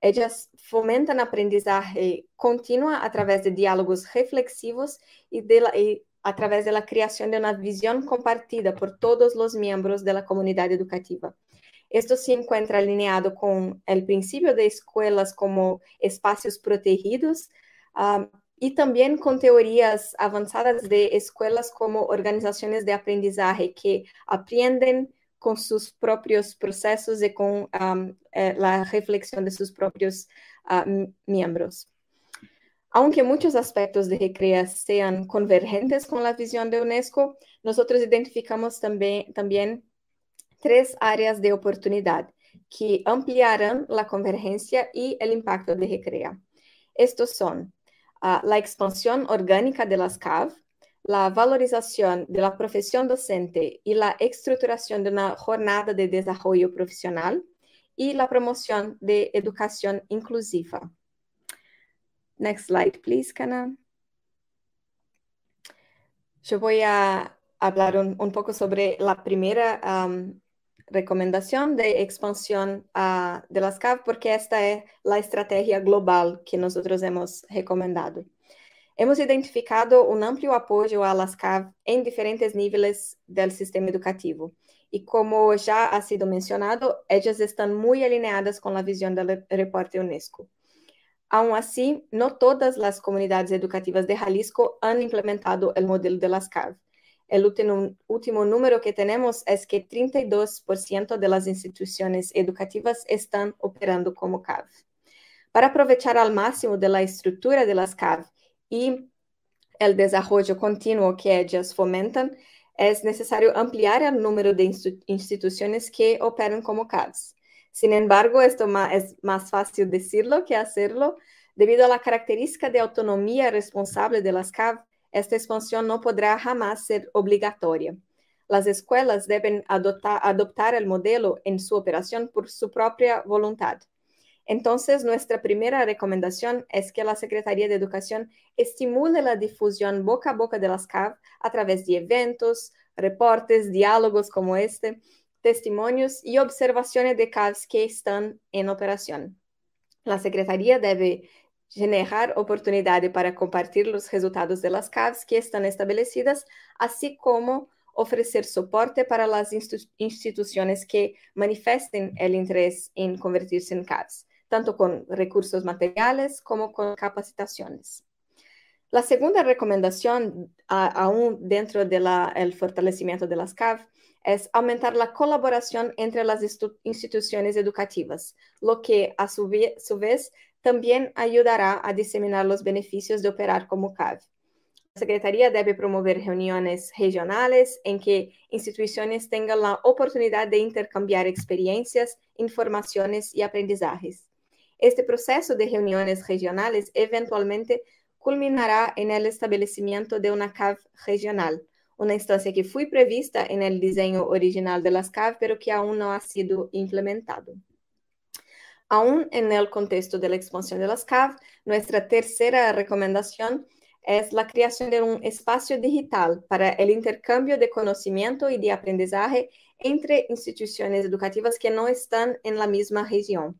Ellas fomentan aprendizaje continua a través de diálogos reflexivos y, a través de la creación de una visión compartida por todos los miembros de la comunidad educativa. Esto se encuentra alineado con el principio de escuelas como espacios protegidos y también con teorías avanzadas de escuelas como organizaciones de aprendizaje que aprenden, con sus propios procesos y con eh, la reflexión de propios ah, miembros. Aunque muchos aspectos de Recrea sean convergentes con la visión de UNESCO, nosotros identificamos también tres áreas de oportunidad que ampliarán la convergencia y el impacto de Recrea. Estos son ah, la expansión orgánica de las CAV, la valorización de la profesión docente y la estructuración de una jornada de desarrollo profesional y la promoción de educación inclusiva. Next slide, please, Kana. Yo voy a hablar un, poco sobre la primera um, recomendación de expansión uh, de las CAV, porque esta es la estrategia global que nosotros hemos recomendado. Hemos identificado un amplio apoyo a las CAV en diferentes niveles del sistema educativo. Y como ya ha sido mencionado, ellas están muy alineadas con la visión del reporte UNESCO. Aún así, no todas las comunidades educativas de Jalisco han implementado el modelo de las CAV. Último, último número que tenemos es que 32% de las instituciones educativas están operando como CAV. Para aprovechar al máximo de la estructura de las CAV y el desarrollo continuo que ellas fomentan, es necesario ampliar el número de instituciones que operan como CAVs. Sin embargo, esto es más fácil decirlo que hacerlo. Debido a la característica de autonomía responsable de las CAV, esta expansión no podrá jamás ser obligatoria. Las escuelas deben adoptar el modelo en su operación por su propia voluntad. Entonces, nuestra primera recomendación es que la Secretaría de Educación estimule la difusión boca a boca de las CAV a través de eventos, reportes, diálogos como este, testimonios y observaciones de CAVs que están en operación. La Secretaría debe generar oportunidades para compartir los resultados de las CAVs que están establecidas, así como ofrecer soporte para las instituciones que manifiesten el interés en convertirse en CAVs tanto con recursos materiales como con capacitaciones. La segunda recomendación, aún dentro del fortalecimiento de las CAV, es aumentar la colaboración entre las instituciones educativas, lo que a su, vez también ayudará a diseminar los beneficios de operar como CAV. Secretaría debe promover reuniones regionales en que instituciones tengan la oportunidad de intercambiar experiencias, informaciones y aprendizajes. Este proceso de reuniones regionales eventualmente culminará en el establecimiento de una CAV regional, una instancia que fue prevista en el diseño original de las CAV, pero que aún no ha sido implementado. Aún en el contexto de la expansión de las CAV, nuestra tercera recomendación es la creación de un espacio digital para el intercambio de conocimiento y de aprendizaje entre instituciones educativas que no están en la misma región.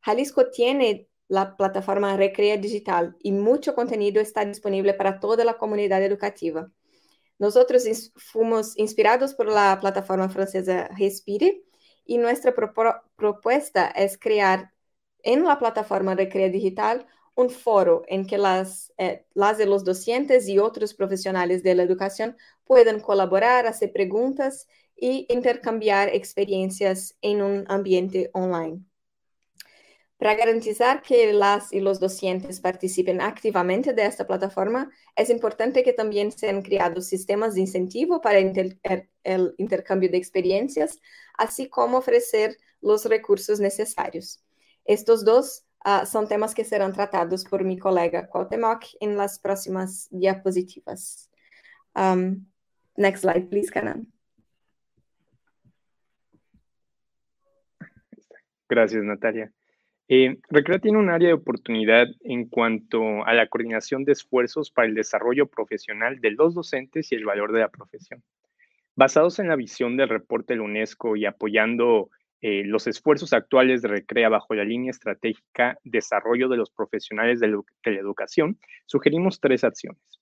Jalisco tiene la plataforma Recrea Digital y mucho contenido está disponible para toda la comunidad educativa. Nosotros fuimos inspirados por la plataforma francesa Respire y nuestra propuesta es crear en la plataforma Recrea Digital un foro en que las, eh, las de los docentes y otros profesionales de la educación pueden colaborar, hacer preguntas y intercambiar experiencias en un ambiente online. Para garantizar que las y los docentes participen activamente de esta plataforma, es importante que también sean creados sistemas de incentivo para er, el intercambio de experiencias, así como ofrecer los recursos necesarios. Estos dos uh, son temas que serán tratados por mi colega Cuauhtémoc en las próximas diapositivas. Um, next slide, please, Canan. Gracias, Natalia. Eh, Recrea tiene un área de oportunidad en cuanto a la coordinación de esfuerzos para el desarrollo profesional de los docentes y el valor de la profesión. Basados en la visión del reporte de la UNESCO y apoyando eh, los esfuerzos actuales de Recrea bajo la línea estratégica Desarrollo de los Profesionales de, la Educación, sugerimos tres acciones.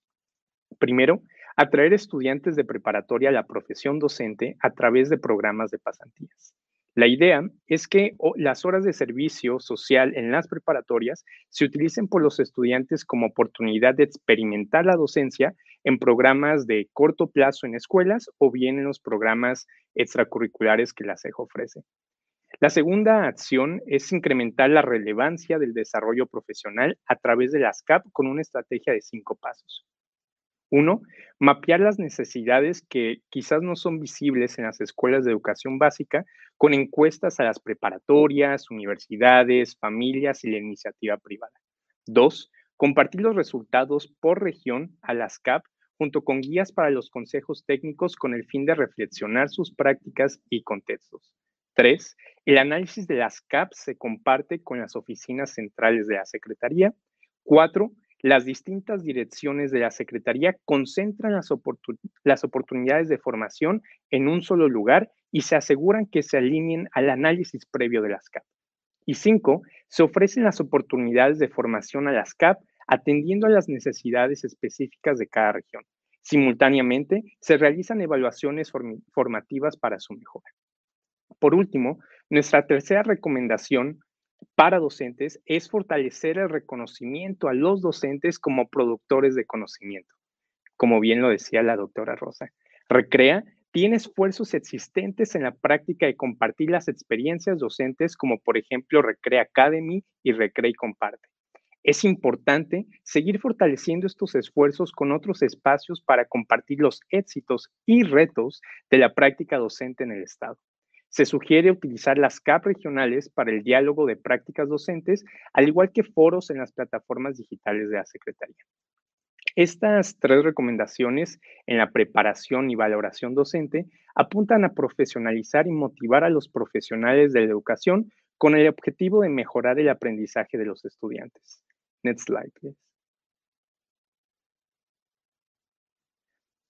Primero, atraer estudiantes de preparatoria a la profesión docente a través de programas de pasantías. La idea es que las horas de servicio social en las preparatorias se utilicen por los estudiantes como oportunidad de experimentar la docencia en programas de corto plazo en escuelas o bien en los programas extracurriculares que la CEJ ofrece. La segunda acción es incrementar la relevancia del desarrollo profesional a través de las CAP con una estrategia de cinco pasos. Uno, mapear las necesidades que quizás no son visibles en las escuelas de educación básica con encuestas a las preparatorias, universidades, familias y la iniciativa privada. Dos, compartir los resultados por región a las CAP junto con guías para los consejos técnicos con el fin de reflexionar sus prácticas y contextos. Tres, el análisis de las CAP se comparte con las oficinas centrales de la Secretaría. Cuatro, las distintas direcciones de la Secretaría concentran las, oportunidades de formación en un solo lugar y se aseguran que se alineen al análisis previo de las CAP. Y cinco, se ofrecen las oportunidades de formación a las CAP atendiendo a las necesidades específicas de cada región. Simultáneamente, se realizan evaluaciones formativas para su mejora. Por último, nuestra tercera recomendación para docentes es fortalecer el reconocimiento a los docentes como productores de conocimiento. Como bien lo decía la doctora Rosa, Recrea tiene esfuerzos existentes en la práctica de compartir las experiencias docentes como por ejemplo Recrea Academy y Recrea y Comparte. Es importante seguir fortaleciendo estos esfuerzos con otros espacios para compartir los éxitos y retos de la práctica docente en el Estado. Se sugiere utilizar las CAP regionales para el diálogo de prácticas docentes, al igual que foros en las plataformas digitales de la Secretaría. Estas tres recomendaciones en la preparación y valoración docente apuntan a profesionalizar y motivar a los profesionales de la educación con el objetivo de mejorar el aprendizaje de los estudiantes. Next slide, please.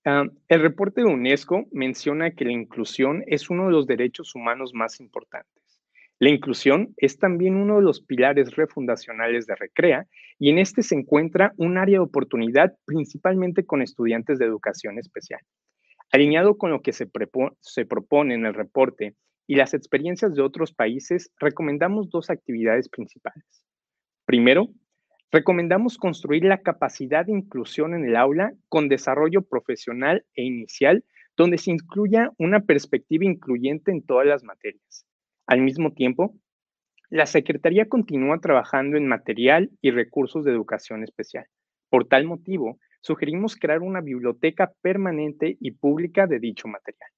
Ah, el reporte de UNESCO menciona que la inclusión es uno de los derechos humanos más importantes. La inclusión es también uno de los pilares refundacionales de Recrea y en este se encuentra un área de oportunidad principalmente con estudiantes de educación especial. Alineado con lo que se, se propone en el reporte y las experiencias de otros países, recomendamos dos actividades principales. Primero, Recomendamos construir la capacidad de inclusión en el aula con desarrollo profesional e inicial, donde se incluya una perspectiva incluyente en todas las materias. Al mismo tiempo, la Secretaría continúa trabajando en material y recursos de educación especial. Por tal motivo, sugerimos crear una biblioteca permanente y pública de dicho material.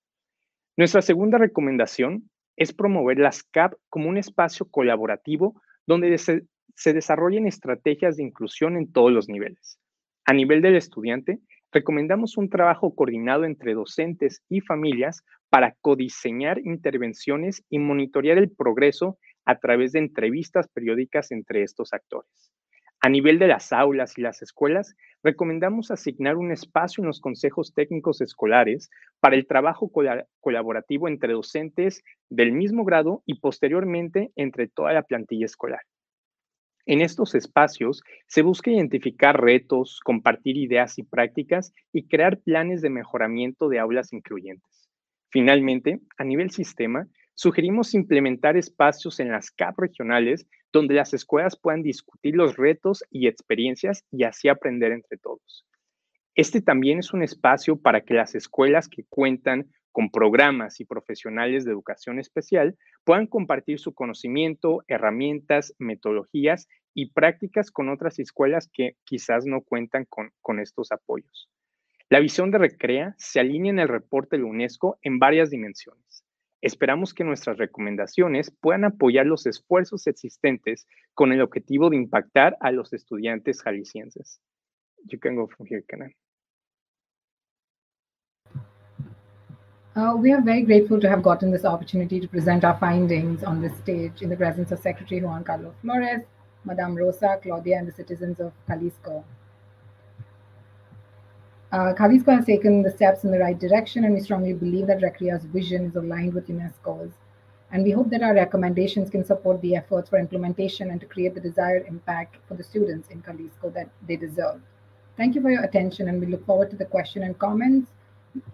Nuestra segunda recomendación es promover las CAP como un espacio colaborativo donde se, se desarrollen estrategias de inclusión en todos los niveles. A nivel del estudiante, recomendamos un trabajo coordinado entre docentes y familias para codiseñar intervenciones y monitorear el progreso a través de entrevistas periódicas entre estos actores. A nivel de las aulas y las escuelas, recomendamos asignar un espacio en los consejos técnicos escolares para el trabajo colaborativo entre docentes del mismo grado y posteriormente entre toda la plantilla escolar. En estos espacios se busca identificar retos, compartir ideas y prácticas y crear planes de mejoramiento de aulas incluyentes. Finalmente, a nivel sistema, sugerimos implementar espacios en las CAP regionales donde las escuelas puedan discutir los retos y experiencias y así aprender entre todos. Este también es un espacio para que las escuelas que cuentan con programas y profesionales de educación especial puedan compartir su conocimiento, herramientas, metodologías y prácticas con otras escuelas que quizás no cuentan con, con estos apoyos. La visión de Recrea se alinea en el reporte de UNESCO en varias dimensiones. Esperamos que nuestras recomendaciones puedan apoyar los esfuerzos existentes con el objetivo de impactar a los estudiantes jaliscienses. You can go from here, Kenan. Uh, we are very grateful to have gotten this opportunity to present our findings on this stage in the presence of Secretary Juan Carlos Flores, Madame Rosa, Claudia, and the citizens of Jalisco. Uh, Jalisco has taken the steps in the right direction, and we strongly believe that Recrea's vision is aligned with UNESCO's. And we hope that our recommendations can support the efforts for implementation and to create the desired impact for the students in Jalisco that they deserve. Thank you for your attention, and we look forward to the question and comments.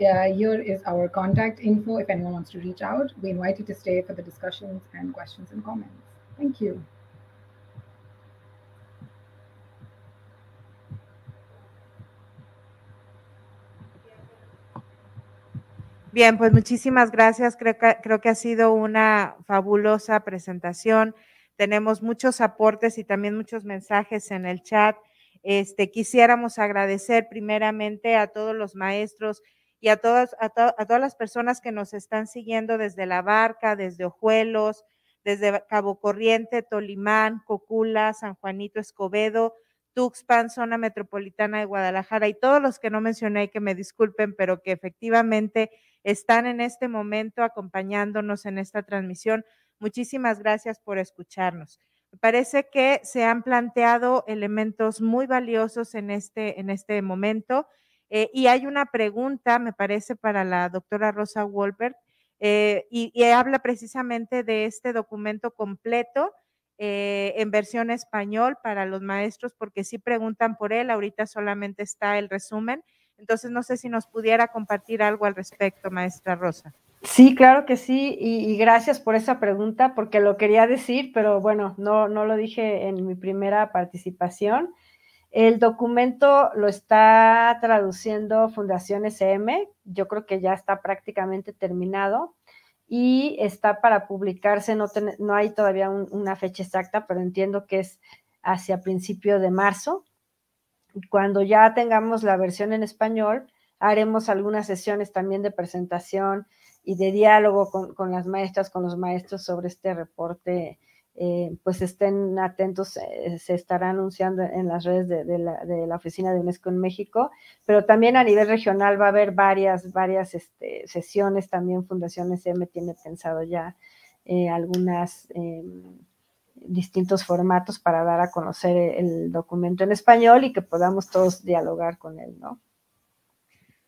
Uh, here is our contact info if anyone wants to reach out. We invite you to stay for the discussions and questions and comments. Thank you. Bien, pues muchísimas gracias. Creo que, creo que ha sido una fabulosa presentación. Tenemos muchos aportes y también muchos mensajes en el chat. Este, quisiéramos agradecer primeramente a todos los maestros y a todas, a, a todas las personas que nos están siguiendo desde La Barca, desde Ojuelos, desde Cabo Corriente, Tolimán, Cocula, San Juanito Escobedo, Tuxpan, zona metropolitana de Guadalajara y todos los que no mencioné, que me disculpen, pero que efectivamente están en este momento acompañándonos en esta transmisión. Muchísimas gracias por escucharnos. Me parece que se han planteado elementos muy valiosos en este, en este momento eh, y hay una pregunta, me parece, para la doctora Rosa Wolbert eh, y, y, habla precisamente de este documento completo eh, en versión español para los maestros porque sí preguntan por él, ahorita solamente está el resumen entonces, no sé si nos pudiera compartir algo al respecto, maestra Rosa. Sí, claro que sí, y, gracias por esa pregunta, porque lo quería decir, pero bueno, no, no lo dije en mi primera participación. El documento lo está traduciendo Fundación SM, yo creo que ya está prácticamente terminado y está para publicarse, no, no hay todavía una fecha exacta, pero entiendo que es hacia principio de marzo cuando ya tengamos la versión en español, haremos algunas sesiones también de presentación y de diálogo con, las maestras, con los maestros sobre este reporte. Eh, pues estén atentos, eh, se estará anunciando en las redes de, la, Oficina de UNESCO en México, pero también a nivel regional va a haber varias, varias este, sesiones, también Fundación SM tiene pensado ya eh, algunas em, distintos formatos para dar a conocer el documento en español y que podamos todos dialogar con él, ¿no?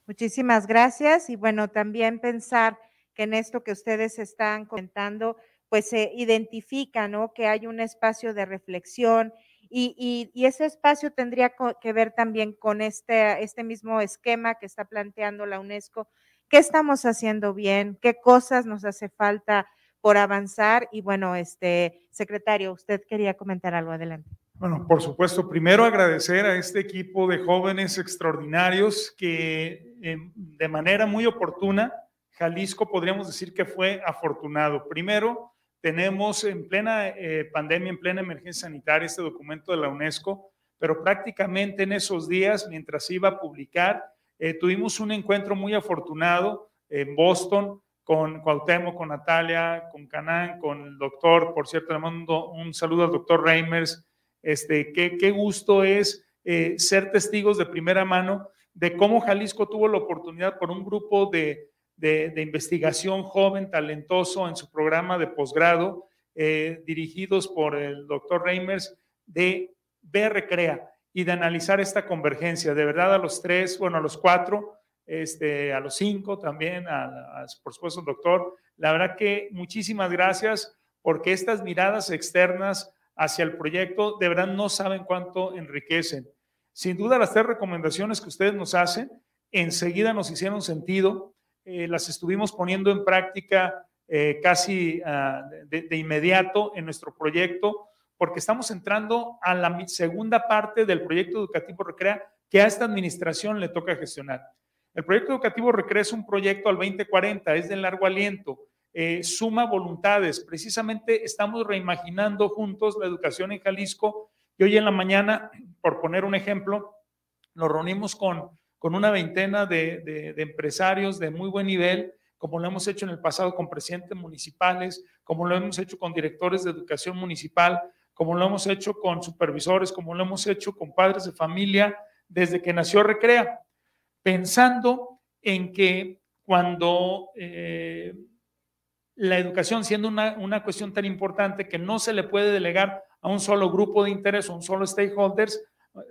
Muchísimas gracias y bueno, también pensar que en esto que ustedes están comentando, pues se identifica, ¿no? Que hay un espacio de reflexión y, y, ese espacio tendría que ver también con este, este mismo esquema que está planteando la UNESCO. ¿Qué estamos haciendo bien? ¿Qué cosas nos hace falta por avanzar. Y bueno, este secretario, usted quería comentar algo adelante. Bueno, por supuesto, primero agradecer a este equipo de jóvenes extraordinarios que em, de manera muy oportuna, Jalisco podríamos decir que fue afortunado. Primero, tenemos en plena eh, pandemia, en plena emergencia sanitaria, este documento de la UNESCO, pero prácticamente en esos días, mientras iba a publicar, eh, tuvimos un encuentro muy afortunado en Boston con Cuauhtémoc, con Natalia, con Canán, con el doctor, por cierto, le mando un saludo al doctor Reimers, este, qué, qué gusto es eh, ser testigos de primera mano de cómo Jalisco tuvo la oportunidad por un grupo de, de, investigación joven, talentoso en su programa de posgrado, eh, dirigidos por el doctor Reimers, de ver, recrea y de analizar esta convergencia. De verdad, a los tres, bueno, a los cuatro, este, a los cinco también, a, por supuesto, doctor. La verdad que muchísimas gracias porque estas miradas externas hacia el proyecto de verdad no saben cuánto enriquecen. Sin duda, las tres recomendaciones que ustedes nos hacen enseguida nos hicieron sentido, eh, las estuvimos poniendo en práctica eh, casi ah, de, inmediato en nuestro proyecto, porque estamos entrando a la segunda parte del proyecto educativo Recrea que a esta administración le toca gestionar. El proyecto educativo Recrea es un proyecto al 2040, es de largo aliento, eh, suma voluntades. Precisamente estamos reimaginando juntos la educación en Jalisco y hoy en la mañana, por poner un ejemplo, nos reunimos con, con una veintena de, empresarios de muy buen nivel, como lo hemos hecho en el pasado con presidentes municipales, como lo hemos hecho con directores de educación municipal, como lo hemos hecho con supervisores, como lo hemos hecho con padres de familia desde que nació Recrea. Pensando en que cuando eh, la educación, siendo una, cuestión tan importante que no se le puede delegar a un solo grupo de interés o un solo stakeholders,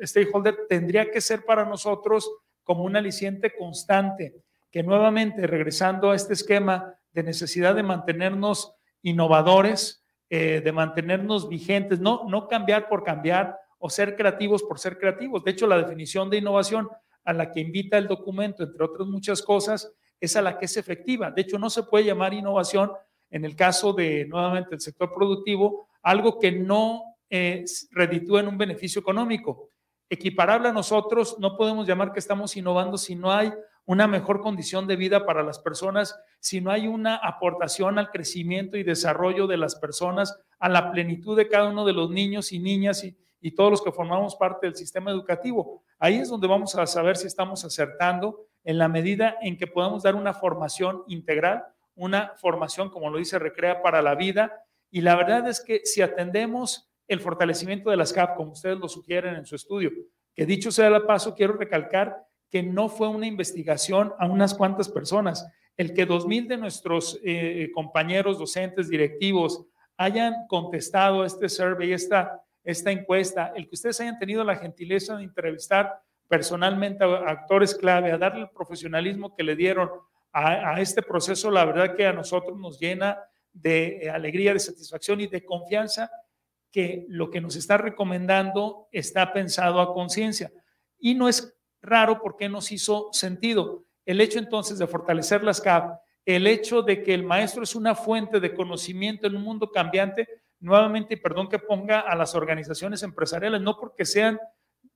stakeholder, tendría que ser para nosotros como un aliciente constante, que nuevamente, regresando a este esquema de necesidad de mantenernos innovadores, eh, de mantenernos vigentes, no, no cambiar por cambiar o ser creativos por ser creativos. De hecho, la definición de innovación a la que invita el documento, entre otras muchas cosas, es a la que es efectiva. De hecho, no se puede llamar innovación en el caso de, nuevamente, el sector productivo, algo que no eh, en un beneficio económico. Equiparable a nosotros, no podemos llamar que estamos innovando si no hay una mejor condición de vida para las personas, si no hay una aportación al crecimiento y desarrollo de las personas, a la plenitud de cada uno de los niños y niñas y, y todos los que formamos parte del sistema educativo. Ahí es donde vamos a saber si estamos acertando en la medida en que podamos dar una formación integral, una formación, como lo dice Recrea, para la vida. Y la verdad es que si atendemos el fortalecimiento de las CAP, como ustedes lo sugieren en su estudio, que dicho sea de paso, quiero recalcar que no fue una investigación a unas cuantas personas. El que dos mil de nuestros eh, compañeros docentes, directivos, hayan contestado este survey, esta esta encuesta, el que ustedes hayan tenido la gentileza de entrevistar personalmente a actores clave, a darle el profesionalismo que le dieron a, este proceso, la verdad que a nosotros nos llena de eh, alegría, de satisfacción y de confianza que lo que nos está recomendando está pensado a conciencia. Y no es raro porque nos hizo sentido. El hecho entonces de fortalecer las CAP, el hecho de que el maestro es una fuente de conocimiento en un mundo cambiante, nuevamente, perdón que ponga a las organizaciones empresariales, no porque sean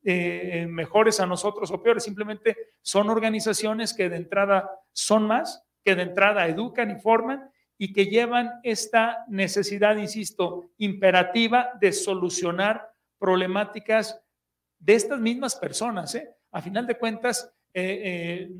eh, mejores a nosotros o peores, simplemente son organizaciones que de entrada son más, que de entrada educan y forman y que llevan esta necesidad, insisto, imperativa de solucionar problemáticas de estas mismas personas. ¿eh? A final de cuentas, eh,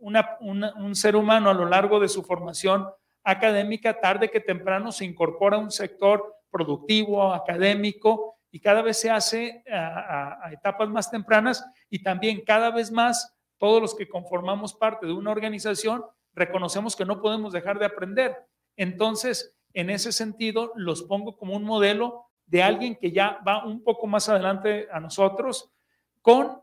un ser humano a lo largo de su formación académica, tarde que temprano se incorpora a un sector productivo, académico, y cada vez se hace a, etapas más tempranas y también cada vez más todos los que conformamos parte de una organización reconocemos que no podemos dejar de aprender. Entonces, en ese sentido, los pongo como un modelo de alguien que ya va un poco más adelante a nosotros con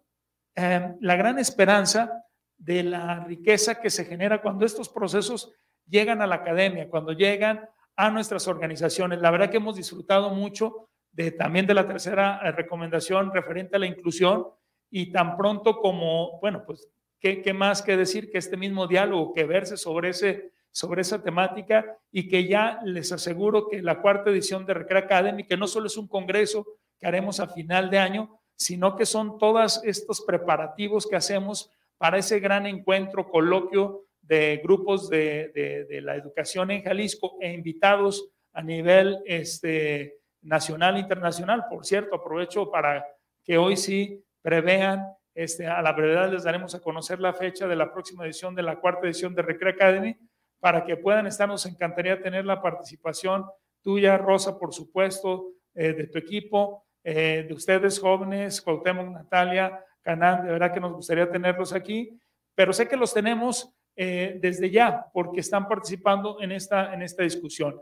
eh, la gran esperanza de la riqueza que se genera cuando estos procesos llegan a la academia, cuando llegan a nuestras organizaciones. La verdad que hemos disfrutado mucho también de la tercera eh, recomendación referente a la inclusión y tan pronto como, bueno, pues, ¿qué, qué más que decir que este mismo diálogo, que verse sobre, ese, sobre esa temática y que ya les aseguro que la cuarta edición de Recrea Academy, que no solo es un congreso que haremos a final de año, sino que son todos estos preparativos que hacemos para ese gran encuentro, coloquio de grupos de, la educación en Jalisco e invitados a nivel este, nacional e internacional. Por cierto, aprovecho para que hoy sí prevean, este, a la brevedad les daremos a conocer la fecha de la próxima edición de la cuarta edición de Recre Academy, para que puedan estar. Nos encantaría tener la participación tuya, Rosa, por supuesto, eh, de tu equipo, eh, de ustedes jóvenes, Cuauhtémoc, Natalia, Canán, de verdad que nos gustaría tenerlos aquí, pero sé que los tenemos eh, desde ya porque están participando en esta, en esta discusión.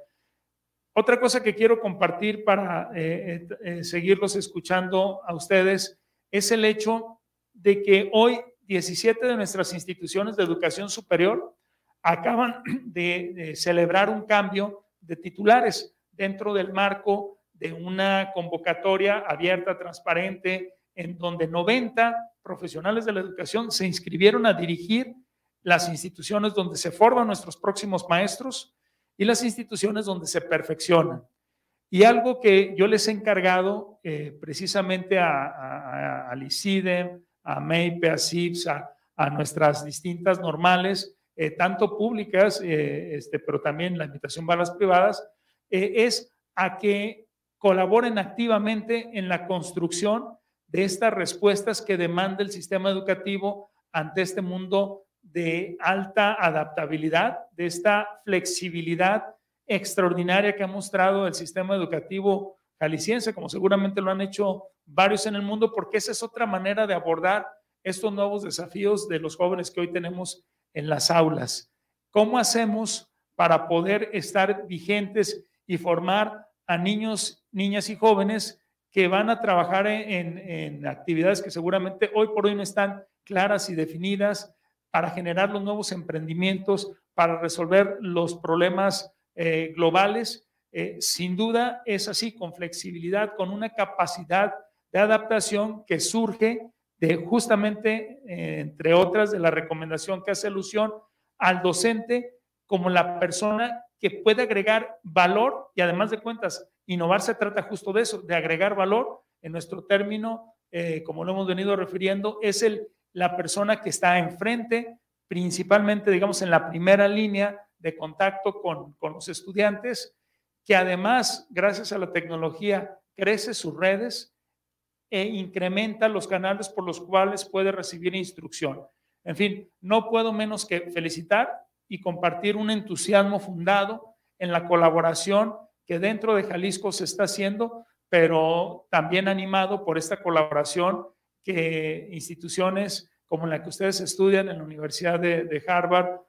Otra cosa que quiero compartir para seguirlos escuchando a ustedes es el hecho de que hoy 17 de nuestras instituciones de educación superior acaban de, celebrar un cambio de titulares dentro del marco de una convocatoria abierta, transparente, en donde 90 profesionales de la educación se inscribieron a dirigir las instituciones donde se forman nuestros próximos maestros y las instituciones donde se perfeccionan. Y algo que yo les he encargado eh, precisamente a, a, a MEIPE, a CIPS, a nuestras distintas normales, eh, tanto públicas, eh, este, pero también la invitación para las privadas, eh, es a que colaboren activamente en la construcción de estas respuestas que demanda el sistema educativo ante este mundo de alta adaptabilidad, de esta flexibilidad extraordinaria que ha mostrado el sistema educativo jalisciense, como seguramente lo han hecho varios en el mundo, porque esa es otra manera de abordar estos nuevos desafíos de los jóvenes que hoy tenemos en las aulas. ¿Cómo hacemos para poder estar vigentes y formar a niños, niñas y jóvenes que van a trabajar en, actividades que seguramente hoy por hoy no están claras y definidas para generar los nuevos emprendimientos, para resolver los problemas eh, globales? Eh, sin duda es así, con flexibilidad, con una capacidad de adaptación que surge de justamente, eh, entre otras, de la recomendación que hace alusión al docente como la persona que puede agregar valor y además de cuentas, innovar se trata justo de eso, de agregar valor. En nuestro término, eh, como lo hemos venido refiriendo, es el, la persona que está enfrente, principalmente, digamos, en la primera línea de contacto con, con los estudiantes, que además, gracias a la tecnología, crece sus redes, e incrementa los canales por los cuales puede recibir instrucción. En fin, no puedo menos que felicitar y compartir un entusiasmo fundado en la colaboración que dentro de Jalisco se está haciendo, pero también animado por esta colaboración que instituciones como la que ustedes estudian en la Universidad de, Harvard,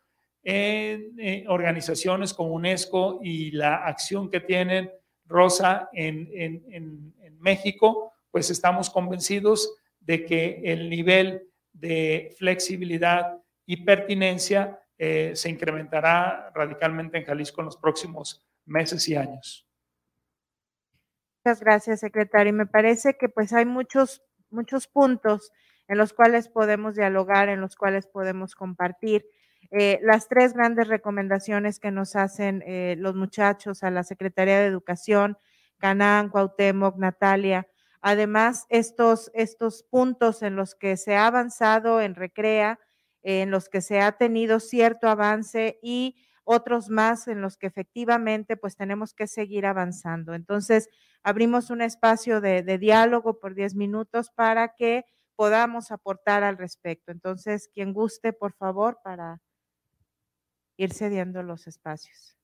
en, eh, organizaciones como UNESCO y la acción que tienen Rosa en, México, pues estamos convencidos de que el nivel de flexibilidad y pertinencia eh, se incrementará radicalmente en Jalisco en los próximos meses y años. Muchas gracias, secretario. Me parece que pues hay muchos, muchos puntos en los cuales podemos dialogar, en los cuales podemos compartir. Eh, las tres grandes recomendaciones que nos hacen eh, los muchachos a la Secretaría de Educación, Canán, Cuauhtémoc, Natalia, Además, estos, estos puntos en los que se ha avanzado en Recrea, en los que se ha tenido cierto avance y otros más en los que efectivamente pues tenemos que seguir avanzando. Entonces, abrimos un espacio de, diálogo por 10 minutos para que podamos aportar al respecto. Entonces, quien guste, por favor, para ir cediendo los espacios.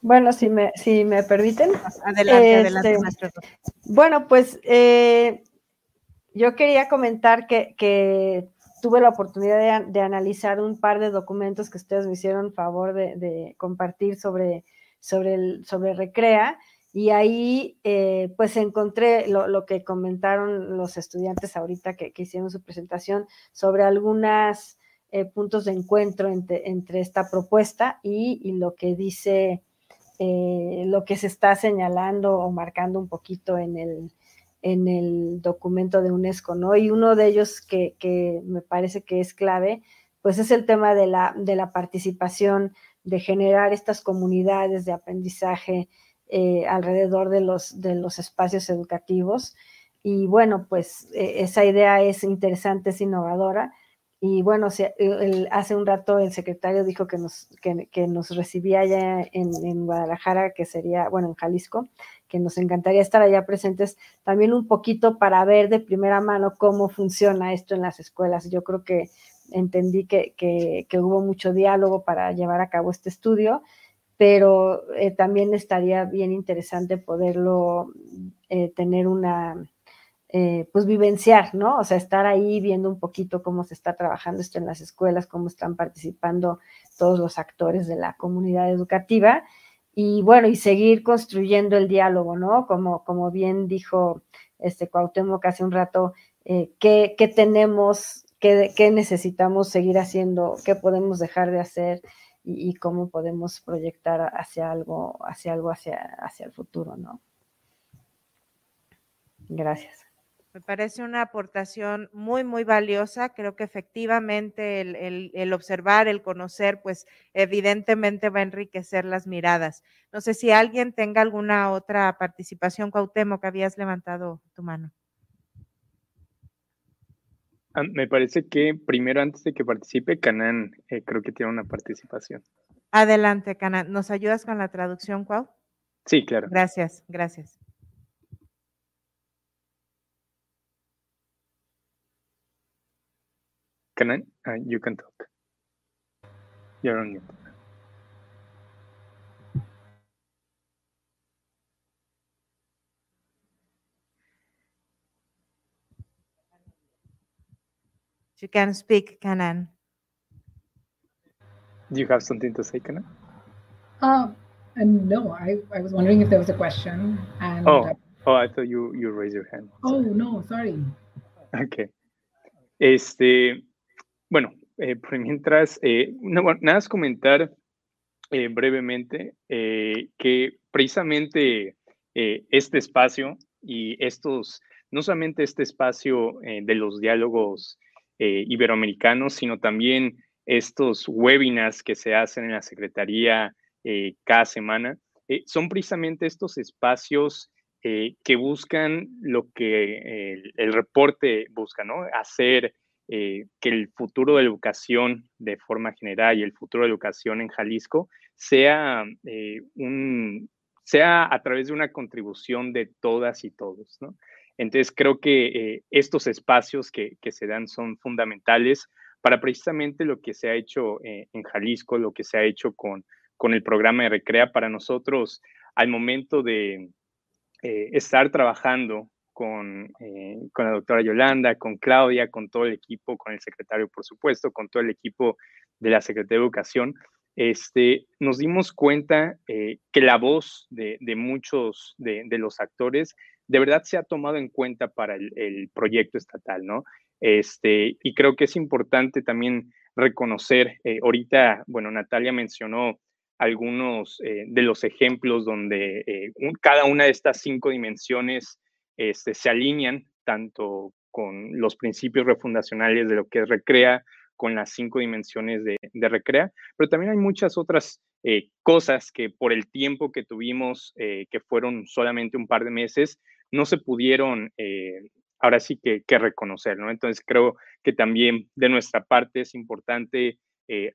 Bueno, si me, si me permiten. Adelante, adelante, este, Bueno, pues eh, yo quería comentar que, tuve la oportunidad de, analizar un par de documentos que ustedes me hicieron favor de, compartir sobre, sobre, el, sobre Recrea. Y ahí, eh, pues encontré lo, que comentaron los estudiantes ahorita que, hicieron su presentación sobre algunos eh, puntos de encuentro entre, esta propuesta y, y, lo que dice eh, lo que se está señalando o marcando un poquito en el, en el documento de UNESCO, ¿no? Y uno de ellos que, que, me parece que es clave, pues es el tema de la, de la participación, de generar estas comunidades de aprendizaje eh, alrededor de los, de los espacios educativos. Y bueno, pues e, esa idea es interesante, es innovadora y bueno, hace un rato el secretario dijo que nos, que, nos recibía allá en, Guadalajara, que sería, bueno, en Jalisco, que nos encantaría estar allá presentes también un poquito para ver de primera mano cómo funciona esto en las escuelas. Yo creo que entendí que, que hubo mucho diálogo para llevar a cabo este estudio, pero eh, también estaría bien interesante poderlo eh, tener una eh, pues vivenciar, ¿no? O sea, estar ahí viendo un poquito cómo se está trabajando esto en las escuelas, cómo están participando todos los actores de la comunidad educativa y bueno, y seguir construyendo el diálogo, ¿no? Como, como bien dijo este Cuauhtémoc hace un rato, eh, ¿qué, tenemos, qué, qué, necesitamos seguir haciendo, qué podemos dejar de hacer y, cómo podemos proyectar hacia algo, hacia algo, hacia, hacia el futuro, ¿no? Gracias. Me parece una aportación muy, muy valiosa. Creo que efectivamente el, observar, el conocer, pues evidentemente va a enriquecer las miradas. No sé si alguien tenga alguna otra participación, Cuauhtémoc, que habías levantado tu mano. Ah, me parece que primero, antes de que participe, Canán, eh, creo que tiene una participación. Adelante, Canán. ¿Nos ayudas con la traducción, Cuau? Sí, claro. Gracias, gracias. Can I? Uh, you can talk. You're on mute. You can speak, Kanan. Do you have something to say, Kanan? Uh, no, I, I was wondering if there was a question. And, oh, oh, I thought you, you raised your hand. Oh, no, sorry. Okay. Este, Bueno, eh, por mientras, eh, nada más comentar eh, brevemente que precisamente este espacio y estos, no solamente este espacio de los diálogos iberoamericanos, sino también estos webinars que se hacen en la Secretaría cada semana, son precisamente estos espacios que buscan lo que el, el reporte busca, ¿no? Hacer eh, que el futuro de la educación de forma general y el futuro de la educación en Jalisco sea, eh, un, sea a través de una contribución de todas y todos. ¿no? Entonces creo que eh, estos espacios que, se dan son fundamentales para precisamente lo que se ha hecho en Jalisco, lo que se ha hecho con, con el programa de Recrea. Para nosotros al momento de estar trabajando eh, con, la doctora Yolanda, con Claudia, con todo el equipo, con el secretario, por supuesto, con todo el equipo de la Secretaría de Educación, este, nos dimos cuenta eh, que la voz de, muchos de, los actores de verdad se ha tomado en cuenta para el, proyecto estatal, ¿no? Este, y creo que es importante también reconocer, eh, ahorita, bueno, Natalia mencionó algunos de los ejemplos donde cada una de estas cinco dimensiones este, se alinean tanto con los principios refundacionales de lo que es Recrea, con las cinco dimensiones de, Recrea, pero también hay muchas otras eh, cosas que por el tiempo que tuvimos, eh, que fueron solamente un par de meses, no se pudieron eh, ahora sí que, reconocer, ¿no? Entonces creo que también de nuestra parte es importante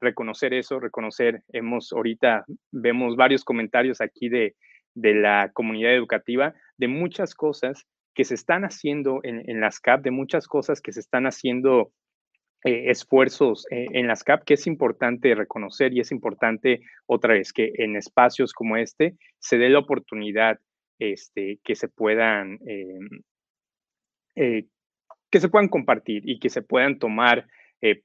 reconocer eso, reconocer, hemos ahorita, vemos varios comentarios aquí de, de la comunidad educativa, de muchas cosas que se están haciendo en, las CAP, de muchas cosas que se están haciendo eh, esfuerzos eh, en las CAP, que es importante reconocer y es importante otra vez que en espacios como este se dé la oportunidad este, que se puedan eh, que se puedan compartir y que se puedan tomar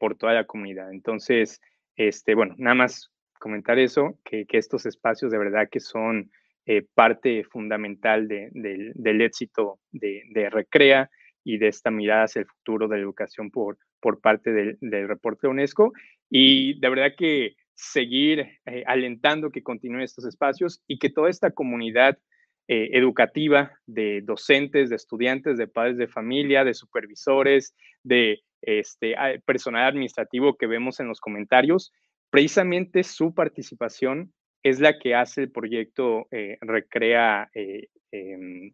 por toda la comunidad. Entonces, este, bueno, nada más comentar eso, que, que estos espacios de verdad que son eh, parte fundamental del éxito de, Recrea y de esta mirada hacia el futuro de la educación por, por parte del, reporte de UNESCO. Y de verdad que seguir eh, alentando que continúen estos espacios y que toda esta comunidad eh, educativa de docentes, de estudiantes, de padres de familia, de supervisores, de este, personal administrativo que vemos en los comentarios, precisamente su participación es la que hace el proyecto eh, Recrea eh, em,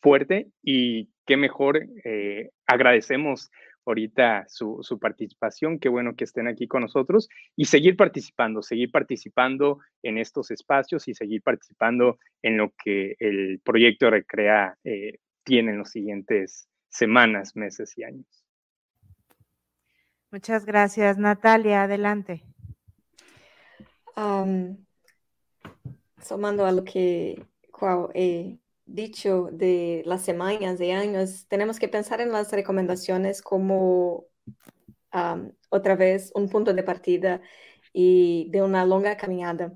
fuerte y qué mejor, agradecemos ahorita su, su, participación. Qué bueno que estén aquí con nosotros y seguir participando, seguir participando en estos espacios y seguir participando en lo que el proyecto Recrea eh, tiene en los siguientes semanas, meses y años. Muchas gracias. Natalia, adelante. Um, sumando a lo que he dicho de las semanas y años, tenemos que pensar en las recomendaciones como otra vez un punto de partida y de una longa caminada.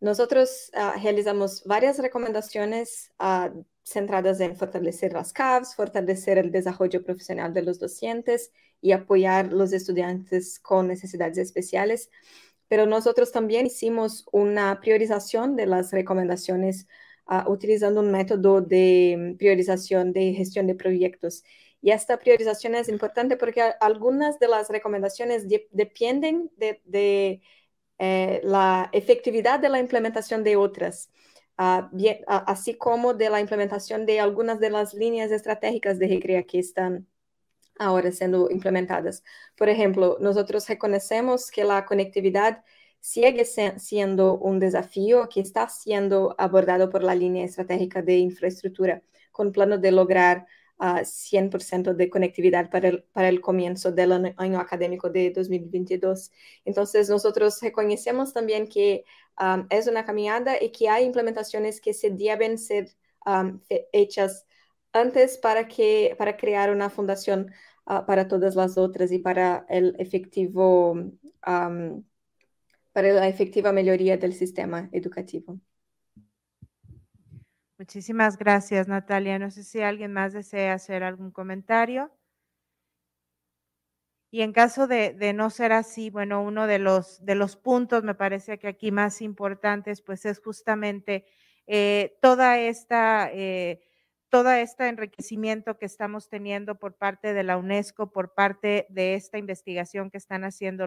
Nosotros ah, realizamos varias recomendaciones uh, centradas en fortalecer las CAVs, fortalecer el desarrollo profesional de los docentes y apoyar los estudiantes con necesidades especiales. Pero nosotros también hicimos una priorización de las recomendaciones uh, utilizando un método de priorización de gestión de proyectos. Y esta priorización es importante porque algunas de las recomendaciones de dependen de, eh, la efectividad de la implementación de otras. Uh, así como de la implementación de algunas de las líneas estratégicas de Recrea que están ahora siendo implementadas. Por ejemplo, nosotros reconocemos que la conectividad sigue siendo un desafío que está siendo abordado por la línea estratégica de infraestructura, con plano de lograr uh, ah, 100% de conectividad para el, para el comienzo del año, académico de 2022. Entonces, nosotros reconocemos también que um, es una caminada y que hay implementaciones que se deben ser um, hechas antes para, que, para crear una fundación uh, para todas las otras y para el efectivo, um, para la efectiva mejoría del sistema educativo. Muchísimas gracias, Natalia. No sé si alguien más desea hacer algún comentario. Y en caso de, no ser así, bueno, uno de los, de los puntos, me parece que aquí más importantes, pues es justamente eh, toda esta... Eh, todo este enriquecimiento que estamos teniendo por parte de la UNESCO, por parte de esta investigación que están haciendo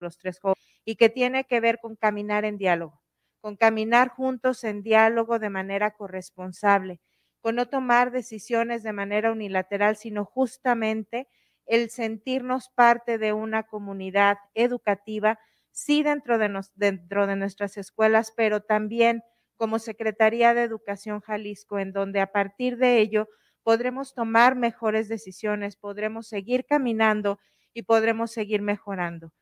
los tres jóvenes y que tiene que ver con caminar en diálogo, con caminar juntos en diálogo de manera corresponsable, con no tomar decisiones de manera unilateral, sino justamente el sentirnos parte de una comunidad educativa, sí dentro de, nos, dentro de nuestras escuelas, pero también como Secretaría de Educación Jalisco, en donde a partir de ello podremos tomar mejores decisiones, podremos seguir caminando y podremos seguir mejorando.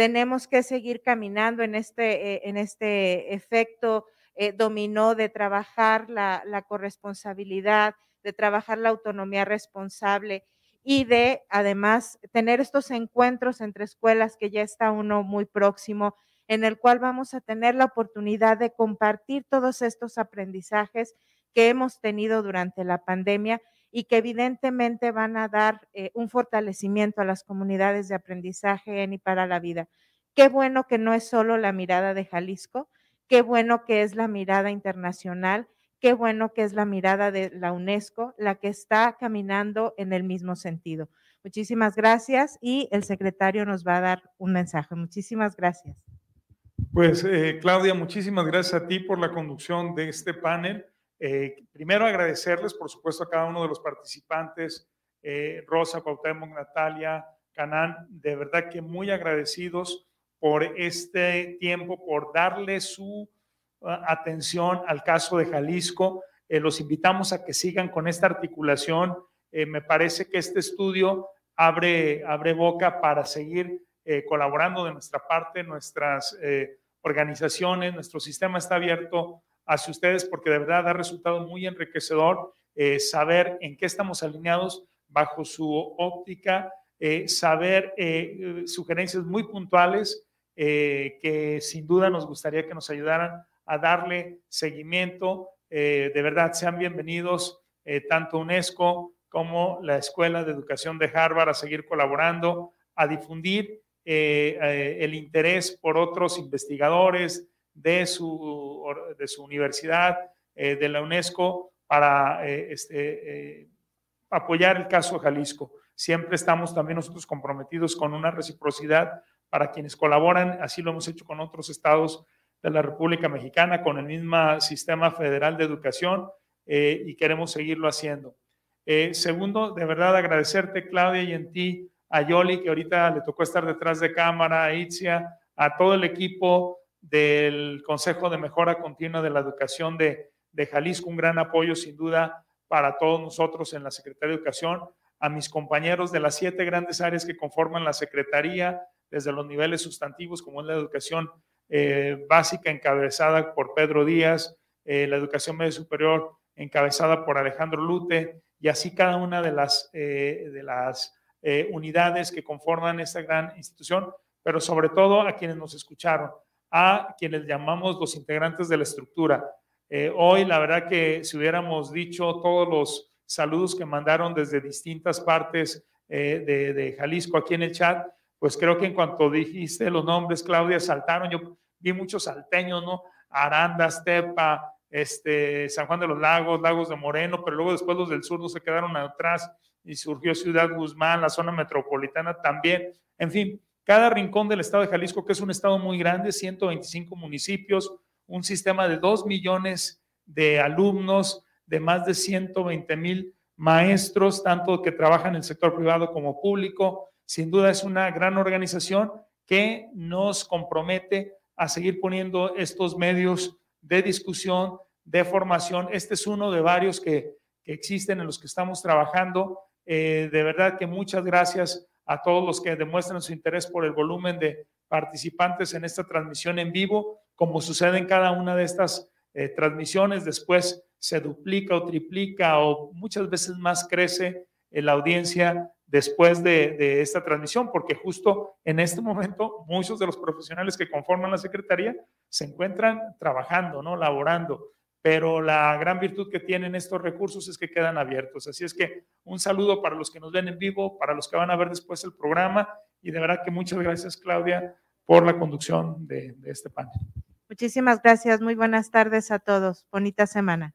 Tenemos que seguir caminando en este, eh, en este efecto eh, dominó de trabajar la, la corresponsabilidad, de trabajar la autonomía responsable y de además tener estos encuentros entre escuelas que ya está uno muy próximo en el cual vamos a tener la oportunidad de compartir todos estos aprendizajes que hemos tenido durante la pandemia y que evidentemente van a dar eh, un fortalecimiento a las comunidades de aprendizaje en y para la vida. Qué bueno que no es solo la mirada de Jalisco, qué bueno que es la mirada internacional, qué bueno que es la mirada de la UNESCO, la que está caminando en el mismo sentido. Muchísimas gracias y el secretario nos va a dar un mensaje. Muchísimas gracias. Pues eh, Claudia, muchísimas gracias a ti por la conducción de este panel. Eh, primero agradecerles, por supuesto, a cada uno de los participantes, eh, Rosa, Cuauhtémoc, Natalia, Canán, de verdad que muy agradecidos por este tiempo, por darle su uh, atención al caso de Jalisco. los invitamos a que sigan con esta articulación. me parece que este estudio abre, abre boca para seguir colaborando de nuestra parte, nuestras organizaciones, nuestro sistema está abierto hacia ustedes porque de verdad ha resultado muy enriquecedor eh, saber en qué estamos alineados bajo su óptica, eh, saber eh, sugerencias muy puntuales que sin duda nos gustaría que nos ayudaran a darle seguimiento. de verdad, sean bienvenidos tanto UNESCO como la Escuela de Educación de Harvard a seguir colaborando, a difundir el interés por otros investigadores de su, de su universidad, eh, de la UNESCO, para este, apoyar el caso Jalisco. Siempre estamos también nosotros comprometidos con una reciprocidad para quienes colaboran, así lo hemos hecho con otros estados de la República Mexicana, con el mismo sistema federal de educación y queremos seguirlo haciendo. Eh, segundo, de verdad agradecerte, Claudia, y en ti, a Yoli, que ahorita le tocó estar detrás de cámara, a Itzia, a todo el equipo del Consejo de Mejora Continua de la Educación de, Jalisco, un gran apoyo sin duda para todos nosotros en la Secretaría de Educación, a mis compañeros de las siete grandes áreas que conforman la Secretaría, desde los niveles sustantivos, como es la educación eh, básica encabezada por Pedro Díaz, eh, la educación media superior encabezada por Alejandro Lute, y así cada una de las, eh, de las unidades que conforman esta gran institución, pero sobre todo a quienes nos escucharon, a quienes llamamos los integrantes de la estructura. hoy, la verdad que si hubiéramos dicho todos los saludos que mandaron desde distintas partes de, de Jalisco aquí en el chat, pues creo que en cuanto dijiste los nombres, Claudia, saltaron. Yo vi muchos salteños, ¿no? Aranda, Estepa, este, San Juan de los Lagos, Lagos de Moreno, pero luego después los del sur no se quedaron atrás y surgió Ciudad Guzmán, la zona metropolitana también. En fin, cada rincón del estado de Jalisco, que es un estado muy grande, 125 municipios, un sistema de 2 millones de alumnos, de más de 120 mil maestros, tanto que trabajan en el sector privado como público, sin duda es una gran organización que nos compromete a seguir poniendo estos medios de discusión, de formación. Este es uno de varios que, existen en los que estamos trabajando. Eh, de verdad que muchas gracias a todos los que demuestran su interés por el volumen de participantes en esta transmisión en vivo, como sucede en cada una de estas eh, transmisiones, después se duplica o triplica o muchas veces más crece la audiencia después de, esta transmisión, porque justo en este momento muchos de los profesionales que conforman la Secretaría se encuentran trabajando, ¿no? Laborando, pero la gran virtud que tienen estos recursos es que quedan abiertos. Así es que un saludo para los que nos ven en vivo, para los que van a ver después el programa y de verdad que muchas gracias, Claudia, por la conducción de este panel. Muchísimas gracias. Muy buenas tardes a todos. Bonita semana.